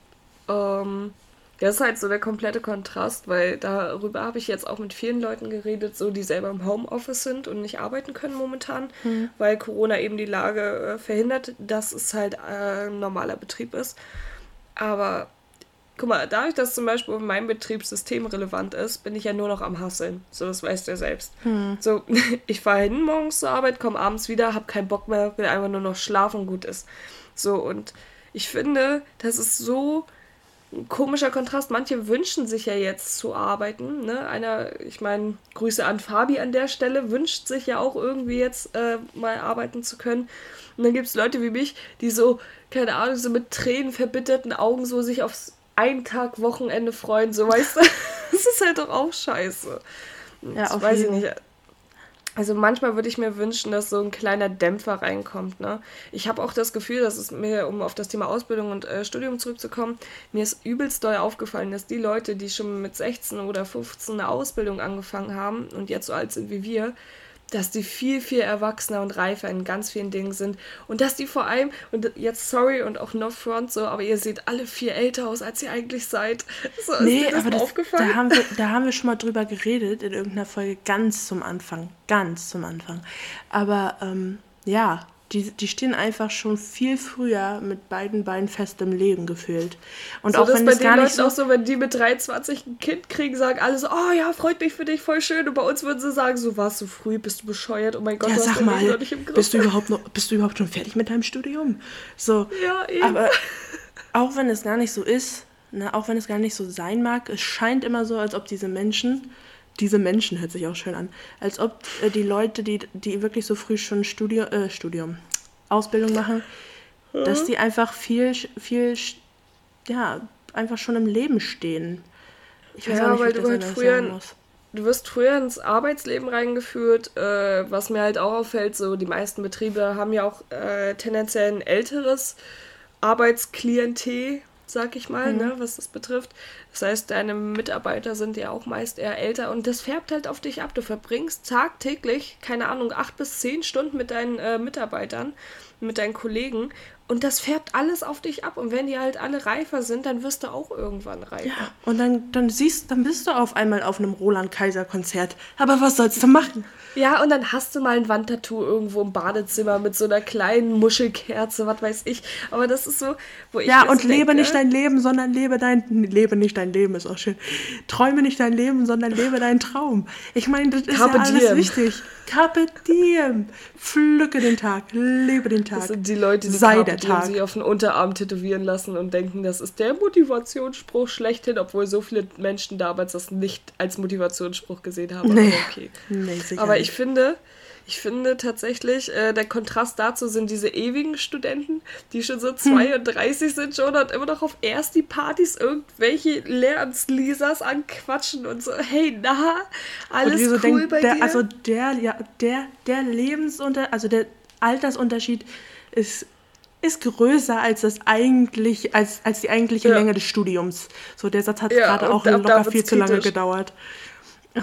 Ähm, das ist halt so der komplette Kontrast, weil darüber habe ich jetzt auch mit vielen Leuten geredet, so die selber im Homeoffice sind und nicht arbeiten können momentan, mhm. weil Corona eben die Lage äh, verhindert, dass es halt äh, ein normaler Betrieb ist. Aber guck mal, dadurch, dass zum Beispiel mein Betriebssystem relevant ist, bin ich ja nur noch am Hasseln. So, das weißt du ja selbst. Hm. So, ich fahre hin morgens zur Arbeit, komme abends wieder, habe keinen Bock mehr, will einfach nur noch schlafen, gut ist. So, und ich finde, das ist so ein komischer Kontrast. Manche wünschen sich ja jetzt zu arbeiten. Ne? Einer, ich meine, Grüße an Fabi an der Stelle, wünscht sich ja auch irgendwie jetzt äh, mal arbeiten zu können. Und dann gibt es Leute wie mich, die so, keine Ahnung, so mit Tränen verbitterten Augen so sich aufs einen Tag Wochenende freuen, so weißt du. das ist halt doch auch scheiße. Ja, auf weiß jeden. ich nicht. Also manchmal würde ich mir wünschen, dass so ein kleiner Dämpfer reinkommt. Ne? Ich habe auch das Gefühl, dass es mir, um auf das Thema Ausbildung und äh, Studium zurückzukommen, mir ist übelst doll aufgefallen, dass die Leute, die schon mit 16 oder 15 eine Ausbildung angefangen haben und jetzt so alt sind wie wir, dass die viel, viel erwachsener und reifer in ganz vielen Dingen sind. Und dass die vor allem, und jetzt sorry und auch no front so, aber ihr seht alle viel älter aus, als ihr eigentlich seid. So, nee, aber das, aufgefallen? Da, haben wir, da haben wir schon mal drüber geredet in irgendeiner Folge, ganz zum Anfang. Ganz zum Anfang. Aber ähm, ja, die, die stehen einfach schon viel früher mit beiden Beinen fest im Leben gefühlt. Und so, auch wenn bei es den gar Leuten nicht so auch so, wenn die mit 23 ein Kind kriegen, sagen alle so, oh ja, freut mich für dich, voll schön. Und bei uns würden sie sagen, so warst du früh, bist du bescheuert, oh mein Gott, Ja, sag mal, bist du überhaupt noch, bist du überhaupt schon fertig mit deinem Studium? So, Ja, eben. aber auch wenn es gar nicht so ist, ne, auch wenn es gar nicht so sein mag, es scheint immer so, als ob diese Menschen, diese Menschen hört sich auch schön an, als ob äh, die Leute, die, die wirklich so früh schon Studium, äh, Studium, Ausbildung machen, dass die einfach viel, viel, ja, einfach schon im Leben stehen. Ich weiß Ja, auch nicht, weil du das halt früher- du wirst früher ins Arbeitsleben reingeführt, äh, was mir halt auch auffällt, so die meisten Betriebe haben ja auch äh, tendenziell ein älteres Arbeitsklientel, sag ich mal, ne, was das betrifft. Das heißt, deine Mitarbeiter sind ja auch meist eher älter und das färbt halt auf dich ab. Du verbringst tagtäglich, keine Ahnung, acht bis zehn Stunden mit deinen äh, Mitarbeitern, mit deinen Kollegen und das färbt alles auf dich ab. Und wenn die halt alle reifer sind, dann wirst du auch irgendwann reifer. Ja, und dann, dann siehst, dann bist du auf einmal auf einem Roland Kaiser Konzert. Aber was sollst du machen? Ja, und dann hast du mal ein Wandtattoo irgendwo im Badezimmer mit so einer kleinen Muschelkerze, was weiß ich. Aber das ist so, wo ich Ja, und so lebe denke, nicht dein Leben, sondern lebe dein lebe nicht dein Leben ist auch schön. Träume nicht dein Leben, sondern lebe deinen Traum. Ich meine, das ist Carpe ja alles diem. wichtig. Carpe diem. Pflücke den Tag, lebe den Tag. Das sind die Leute, die sei Carpe Tag. sich auf den Unterarm tätowieren lassen und denken, das ist der Motivationsspruch schlechthin, obwohl so viele Menschen damals das nicht als Motivationsspruch gesehen haben. Nee. Aber okay. Nee, Aber ich finde, ich finde tatsächlich, äh, der Kontrast dazu sind diese ewigen Studenten, die schon Hm. so 32 sind schon und immer noch auf erst die Partys irgendwelche Lehramtslisas anquatschen und so, hey, na, alles wie so cool denkt, bei der, dir? also der, ja, der, der Lebensunter, also der Altersunterschied ist, ist größer als das eigentlich, als, als die eigentliche Ja. Länge des Studiums. So, der Satz hat Ja, gerade auch locker viel zu lange gedauert.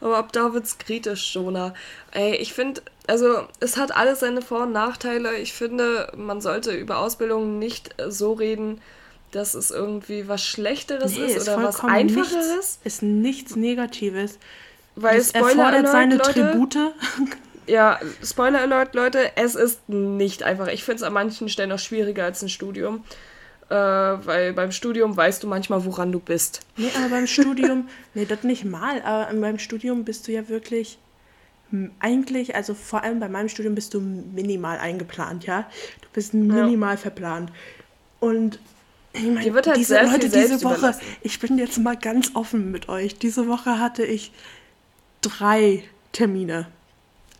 Aber ab da wird's kritisch, Jonah. Ey, ich finde, also es hat alles seine Vor- und Nachteile. Ich finde, man sollte über Ausbildung nicht so reden, dass es irgendwie was Schlechteres Nee, ist ist oder was Einfacheres. Nichts, ist nichts Negatives. Weil es Spoiler erfordert Alert, seine Leute, Tribute. Ja, Spoiler Alert, Leute, es ist nicht einfach. Ich finde es an manchen Stellen auch schwieriger als ein Studium. Äh, weil beim Studium weißt du manchmal, woran du bist. Nee, aber beim Studium, nee, das nicht mal, aber beim Studium bist du ja wirklich eigentlich, also vor allem bei meinem Studium bist du minimal eingeplant, ja? Du bist minimal verplant. Und ich meine, wird halt diese Leute, diese Woche, überlassen. ich bin jetzt mal ganz offen mit euch. Diese Woche hatte ich drei Termine.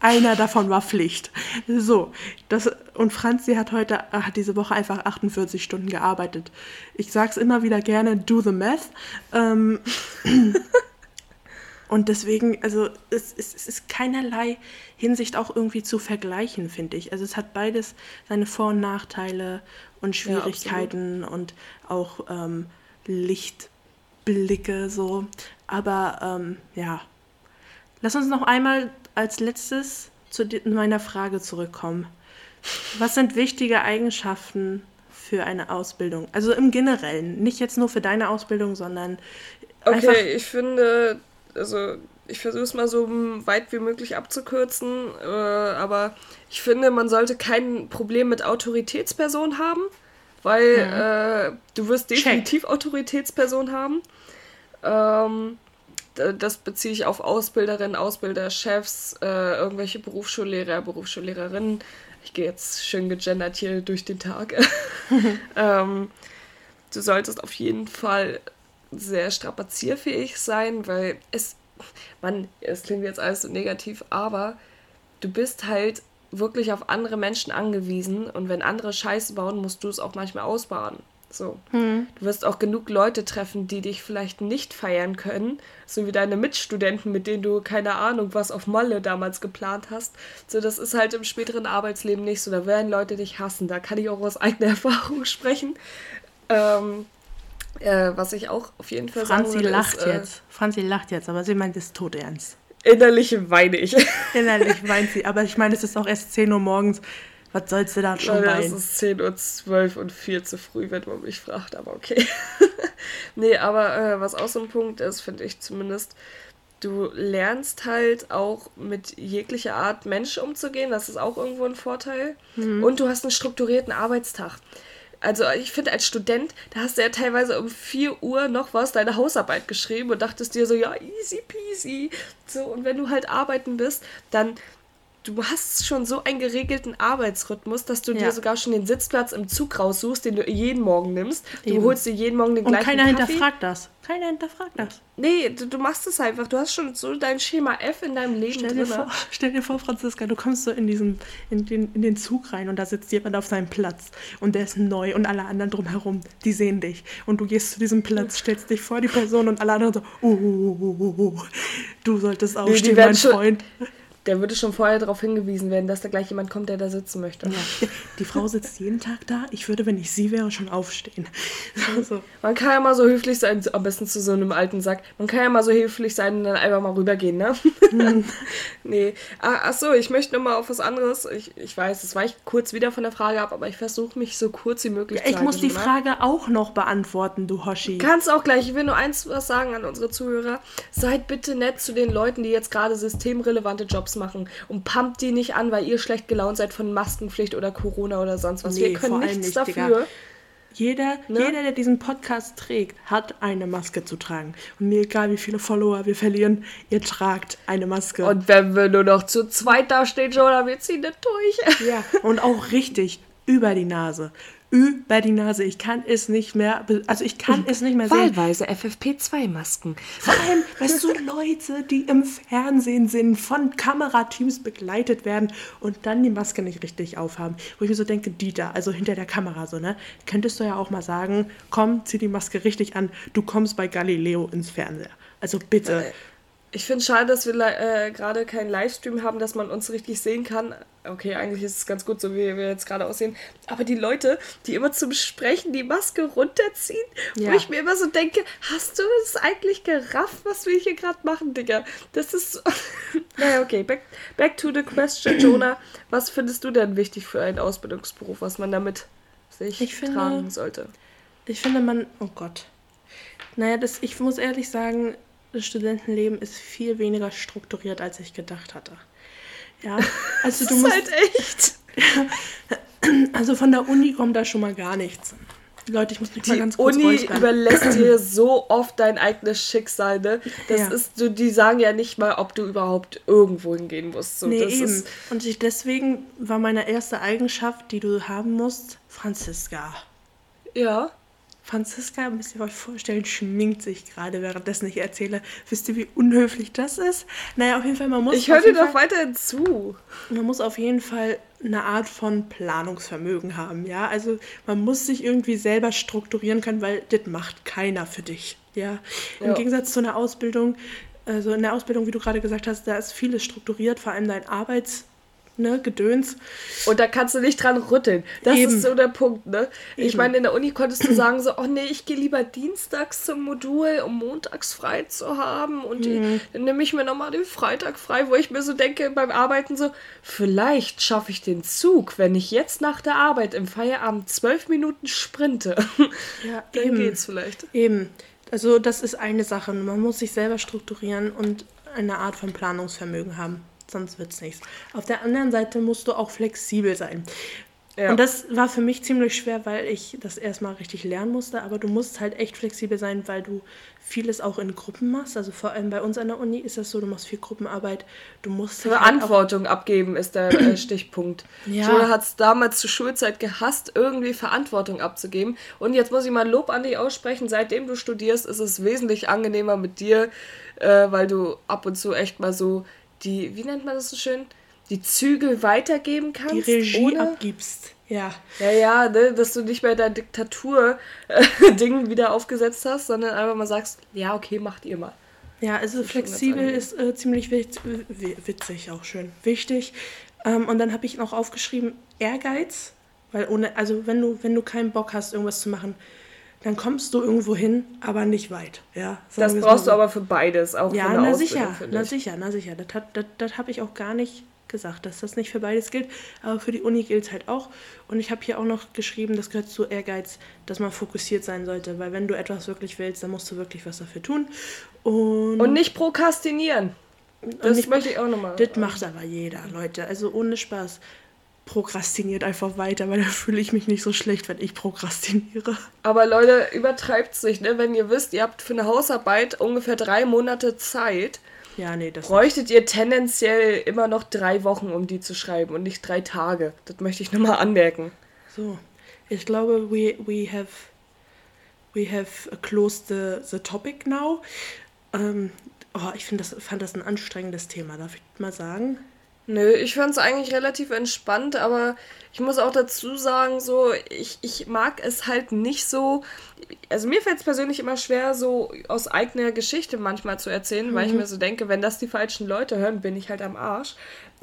Einer davon war Pflicht. So, das, und Franzi hat heute, hat diese Woche einfach 48 Stunden gearbeitet. Ich sag's immer wieder gerne, do the math. Ähm, und deswegen, also es, es, es ist keinerlei Hinsicht auch irgendwie zu vergleichen, finde ich. Also es hat beides seine Vor- und Nachteile und Schwierigkeiten und auch ähm, Lichtblicke so. Aber ähm, ja, lass uns noch einmal als letztes zu meiner Frage zurückkommen. Was sind wichtige Eigenschaften für eine Ausbildung? Also im Generellen, nicht jetzt nur für deine Ausbildung, sondern Okay, ich finde, also ich versuche es mal so weit wie möglich abzukürzen, äh, aber ich finde, man sollte kein Problem mit Autoritätspersonen haben, weil äh, du wirst Check. definitiv Autoritätspersonen haben. Ähm, das beziehe ich auf Ausbilderinnen, Ausbilder, Chefs, äh, irgendwelche Berufsschullehrer, Berufsschullehrerinnen. Ich gehe jetzt schön gegendert hier durch den Tag. ähm, du solltest auf jeden Fall sehr strapazierfähig sein, weil es, man, es klingt jetzt alles so negativ, aber du bist halt wirklich auf andere Menschen angewiesen und wenn andere Scheiße bauen, musst du es auch manchmal ausbaden. So. Du wirst auch genug Leute treffen, die dich vielleicht nicht feiern können, so wie deine Mitstudenten, mit denen du keine Ahnung was auf Malle damals geplant hast. So, das ist halt im späteren Arbeitsleben nicht so. Da werden Leute dich hassen. Da kann ich auch aus eigener Erfahrung sprechen. Ähm, äh, was ich auch auf jeden Fall Franzi sagen würde, lacht ist, äh, jetzt. Franzi lacht jetzt, aber sie meint es tot ernst. Innerlich weine ich. Innerlich weint sie, aber ich meine, es ist auch erst 10 Uhr morgens. Was sollst du da schon Leute, es weinen? ist 10 Uhr 12 und viel zu früh, wenn man mich fragt, aber okay. nee, aber äh, was auch so ein Punkt ist, finde ich zumindest, du lernst halt auch mit jeglicher Art Mensch umzugehen. Das ist auch irgendwo ein Vorteil. Mhm. Und du hast einen strukturierten Arbeitstag. Also ich finde, als Student, da hast du ja teilweise um 4 Uhr noch was, deine Hausarbeit geschrieben und dachtest dir so, ja, easy peasy. So, und wenn du halt arbeiten bist, dann du hast schon so einen geregelten Arbeitsrhythmus, dass du ja. dir sogar schon den Sitzplatz im Zug raussuchst, den du jeden Morgen nimmst. Du Eben. holst dir jeden Morgen den Und gleichen keiner Kaffee. hinterfragt das. Keiner hinterfragt das. Nee, du, du, machst es einfach. Du hast schon so dein Schema F in deinem Leben stell dir, vor, stell dir vor, Franziska, du kommst so in diesen in den, in den Zug rein und da sitzt jemand auf seinem Platz und der ist neu und alle anderen drumherum, die sehen dich. Und du gehst zu diesem Platz, stellst dich vor die Person und alle anderen so, oh, oh, oh, oh, oh. du solltest aufstehen, nee, mein Freund. Der würde schon vorher darauf hingewiesen werden, dass da gleich jemand kommt, der da sitzen möchte. Ja. Die Frau sitzt jeden Tag da. Ich würde, wenn ich sie wäre, schon aufstehen. Also. Man kann ja mal so höflich sein, am besten zu so einem alten Sack. Man kann ja mal so höflich sein und dann einfach mal rübergehen, ne? Hm. nee. Ah, Achso, ich möchte nochmal auf was anderes. Ich, ich weiß, das weicht kurz wieder von der Frage ab, aber ich versuche mich so kurz wie möglich ja, zu Ich muss die ne? Frage auch noch beantworten, du Hoshi. Kannst auch gleich. Ich will nur eins was sagen an unsere Zuhörer. Seid bitte nett zu den Leuten, die jetzt gerade systemrelevante Jobs machen und pumpt die nicht an, weil ihr schlecht gelaunt seid von Maskenpflicht oder Corona oder sonst was. Nee, Wir können nichts nicht, dafür. Digga. Jeder, ne? jeder, der diesen Podcast trägt, hat eine Maske zu tragen. Und mir egal, wie viele Follower wir verlieren, ihr tragt eine Maske. Und wenn wir nur noch zu zweit da stehen, oder wir ziehen das durch. Ja, und auch richtig über die Nase über die Nase. Ich kann es nicht mehr, also ich kann es nicht mehr sehen. Wahlweise FFP2-Masken. Vor allem, weißt du, Leute, die im Fernsehen sind, von Kamerateams begleitet werden und dann die Maske nicht richtig aufhaben. Wo ich mir so denke, Dieter, also hinter der Kamera so, ne, könntest du ja auch mal sagen, komm, zieh die Maske richtig an, du kommst bei Galileo ins Fernseher. Also bitte. Äh, ich finde es schade, dass wir äh, gerade keinen Livestream haben, dass man uns richtig sehen kann. Okay, eigentlich ist es ganz gut, so wie wir jetzt gerade aussehen. Aber die Leute, die immer zum Sprechen die Maske runterziehen, ja. wo ich mir immer so denke, hast du es eigentlich gerafft, was wir hier gerade machen, Digga? Das ist. So naja, okay, back, back to the question, Jonah. Was findest du denn wichtig für einen Ausbildungsberuf, was man damit sich ich finde, tragen sollte? Ich finde, man. Oh Gott. Naja, das, ich muss ehrlich sagen, das Studentenleben ist viel weniger strukturiert, als ich gedacht hatte. Ja, also du musst. halt echt. also von der Uni kommt da schon mal gar nichts. Leute, ich muss mich die mal ganz kurz Uni räuspern. überlässt dir so oft dein eigenes Schicksal, ne? Das ja. ist, so, die sagen ja nicht mal, ob du überhaupt irgendwo hingehen musst. So, nee, eben. Ist, Und ich, deswegen war meine erste Eigenschaft, die du haben musst, Franziska. Ja. Franziska, müsst ihr euch vorstellen, schminkt sich gerade, währenddessen ich erzähle. Wisst ihr, wie unhöflich das ist? Naja, auf jeden Fall, man muss. Ich höre dir doch weiterhin zu. Man muss auf jeden Fall eine Art von Planungsvermögen haben, ja. Also man muss sich irgendwie selber strukturieren können, weil das macht keiner für dich, ja. Im ja. Gegensatz zu einer Ausbildung, also in der Ausbildung, wie du gerade gesagt hast, da ist vieles strukturiert, vor allem dein Arbeits ne, Gedöns. Und da kannst du nicht dran rütteln. Das Eben. ist so der Punkt, ne? Eben. Ich meine, in der Uni konntest du sagen so, oh nee, ich gehe lieber dienstags zum Modul, um montags frei zu haben und mhm. dann nehme ich mir nochmal den Freitag frei, wo ich mir so denke beim Arbeiten so, vielleicht schaffe ich den Zug, wenn ich jetzt nach der Arbeit im Feierabend zwölf Minuten sprinte. Ja, dann eben. geht's vielleicht. Eben. Also das ist eine Sache. Man muss sich selber strukturieren und eine Art von Planungsvermögen haben sonst wird es nichts. Auf der anderen Seite musst du auch flexibel sein. Ja. Und das war für mich ziemlich schwer, weil ich das erstmal richtig lernen musste. Aber du musst halt echt flexibel sein, weil du vieles auch in Gruppen machst. Also vor allem bei uns an der Uni ist das so, du machst viel Gruppenarbeit. Du musst Verantwortung halt abgeben ist der äh, Stichpunkt. Ja. Schule hat es damals zur Schulzeit gehasst, irgendwie Verantwortung abzugeben. Und jetzt muss ich mal Lob an dich aussprechen. Seitdem du studierst, ist es wesentlich angenehmer mit dir, äh, weil du ab und zu echt mal so die, wie nennt man das so schön, die Zügel weitergeben kannst. Die Regie ohne, abgibst. Ja. Ja, ja, ne, dass du nicht mehr dein Diktatur-Ding wieder aufgesetzt hast, sondern einfach mal sagst, ja, okay, macht ihr mal. Ja, also flexibel ist äh, ziemlich witzig, witzig, auch schön. Wichtig. Ähm, und dann habe ich noch aufgeschrieben, Ehrgeiz. Weil ohne, also wenn du, wenn du keinen Bock hast, irgendwas zu machen, dann kommst du irgendwo hin, aber nicht weit. Ja, das brauchst du aber für beides, auch ja, na sicher, na sicher, na sicher. Das, das, das habe ich auch gar nicht gesagt, dass das nicht für beides gilt, aber für die Uni gilt es halt auch. Und ich habe hier auch noch geschrieben, das gehört zu Ehrgeiz, dass man fokussiert sein sollte, weil wenn du etwas wirklich willst, dann musst du wirklich was dafür tun. Und, und nicht prokrastinieren. Das nicht, möchte ich auch nochmal. Das macht aber jeder, Leute. Also ohne Spaß. Prokrastiniert einfach weiter, weil da fühle ich mich nicht so schlecht, wenn ich prokrastiniere. Aber Leute, übertreibt sich, ne? Wenn ihr wisst, ihr habt für eine Hausarbeit ungefähr drei Monate Zeit, ja, nee, das bräuchtet nicht. ihr tendenziell immer noch drei Wochen, um die zu schreiben und nicht drei Tage. Das möchte ich nochmal anmerken. So, ich glaube, we, we have we have closed the, the topic now. Ähm, Oh, ich das, fand das ein anstrengendes Thema, darf ich mal sagen? Nö, ich fand es eigentlich relativ entspannt, aber ich muss auch dazu sagen, so, ich, ich mag es halt nicht so. Also mir fällt es persönlich immer schwer, so aus eigener Geschichte manchmal zu erzählen, mhm. weil ich mhm. mir so denke, wenn das die falschen Leute hören, bin ich halt am Arsch.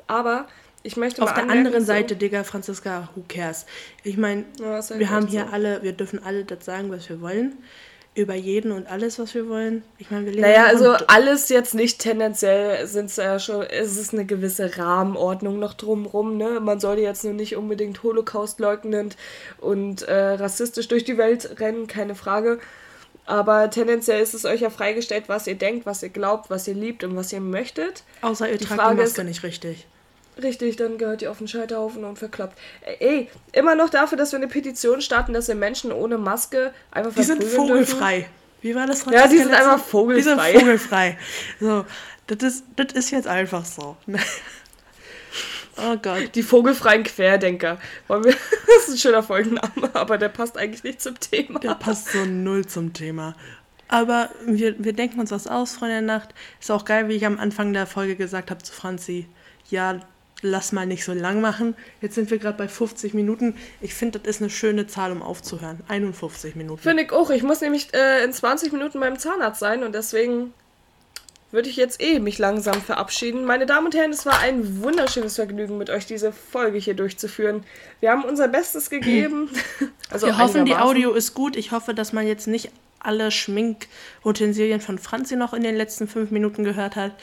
Aber ich möchte Auf der anderen so Seite, Digga, Franziska, who cares? Ich meine, ja, wir haben hier so. alle, wir dürfen alle das sagen, was wir wollen über jeden und alles, was wir wollen. Ich meine, wir leben Naja, also alles jetzt nicht tendenziell sind es ja schon, es ist eine gewisse Rahmenordnung noch drumrum, ne? Man sollte jetzt nur nicht unbedingt Holocaust leugnend und äh, rassistisch durch die Welt rennen, keine Frage. Aber tendenziell ist es euch ja freigestellt, was ihr denkt, was ihr glaubt, was ihr liebt und was ihr möchtet. Außer ihr die tragt Frage die Maske ist, nicht richtig. Richtig, dann gehört ihr auf den Scheiterhaufen und verklappt. Ey, immer noch dafür, dass wir eine Petition starten, dass wir Menschen ohne Maske einfach Die sind vogelfrei. Dürfen. Wie war das? Ja, die sind einfach vogelfrei. Die sind vogelfrei. So, das ist, das ist jetzt einfach so. Oh Gott. Die vogelfreien Querdenker. Das ist ein schöner Folgenname, aber der passt eigentlich nicht zum Thema. Der passt so null zum Thema. Aber wir, wir denken uns was aus, Freunde der Nacht. Ist auch geil, wie ich am Anfang der Folge gesagt habe zu Franzi. Ja, lass mal nicht so lang machen. Jetzt sind wir gerade bei 50 Minuten. Ich finde, das ist eine schöne Zahl, um aufzuhören. 51 Minuten. Finde ich auch. Ich muss nämlich äh, in 20 Minuten beim Zahnarzt sein und deswegen würde ich jetzt eh mich langsam verabschieden. Meine Damen und Herren, es war ein wunderschönes Vergnügen, mit euch diese Folge hier durchzuführen. Wir haben unser Bestes gegeben. also wir hoffen, die Audio ist gut. Ich hoffe, dass man jetzt nicht alle Schminkutensilien von Franzi noch in den letzten fünf Minuten gehört hat.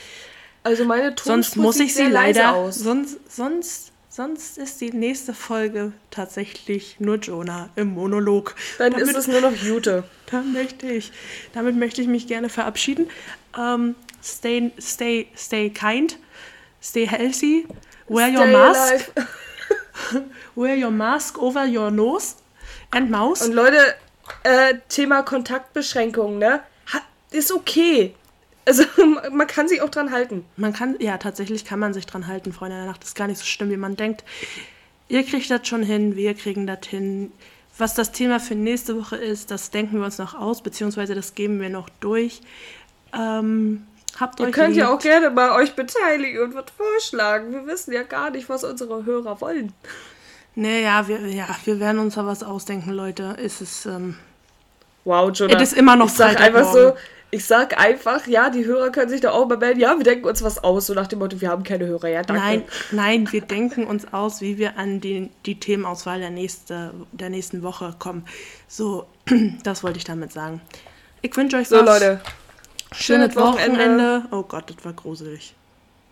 Also meine Tonspur Sonst muss ich sie leider aus. Sonst, sonst, sonst ist die nächste Folge tatsächlich nur Jonah im Monolog. Dann damit, ist es nur noch Jute. Dann möchte ich, damit möchte ich mich gerne verabschieden. Um, ähm, stay, stay, stay kind, stay healthy, wear stay your mask, wear your mask over your nose and mouth. Und Leute, äh, Thema Kontaktbeschränkungen, ne? Ha, ist okay. Also man kann sich auch dran halten. Man kann, ja, tatsächlich kann man sich dran halten, Freunde der Nacht. Das ist gar nicht so schlimm, wie man denkt. Ihr kriegt das schon hin, wir kriegen das hin. Was das Thema für nächste Woche ist, das denken wir uns noch aus, beziehungsweise das geben wir noch durch. Ähm, habt Ihr könnt lieb. ja auch gerne mal euch beteiligen und was vorschlagen. Wir wissen ja gar nicht, was unsere Hörer wollen. Naja, wir, ja, wir werden uns da was ausdenken, Leute. Ist es. Ähm, wow, Jonah. Es ist immer noch ich sag einfach so, ich sag einfach, ja, die Hörer können sich da auch mal melden. Ja, wir denken uns was aus, so nach dem Motto, wir haben keine Hörer. Ja, danke. Nein, nein, wir denken uns aus, wie wir an die, die Themenauswahl der, nächste, der nächsten Woche kommen. So, das wollte ich damit sagen. Ich wünsche euch so, was. Leute. Schönes Wochenende. Wochenende. Oh Gott, das war gruselig.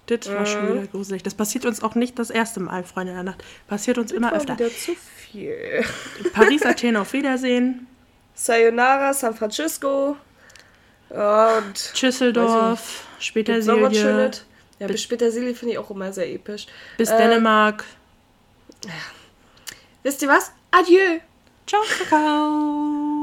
Das war schon wieder gruselig. Das passiert uns auch nicht das erste Mal, Freunde der Nacht. Passiert uns das immer öfter. Wieder zu viel. Paris, Athen, auf Wiedersehen. Sayonara, San Francisco. Und Schüsseldorf, Petersilie. Ja, bis Petersilie finde ich auch immer sehr episch. Bis äh, Dänemark. Ja. Wisst ihr was? Adieu. Ciao, Kakao.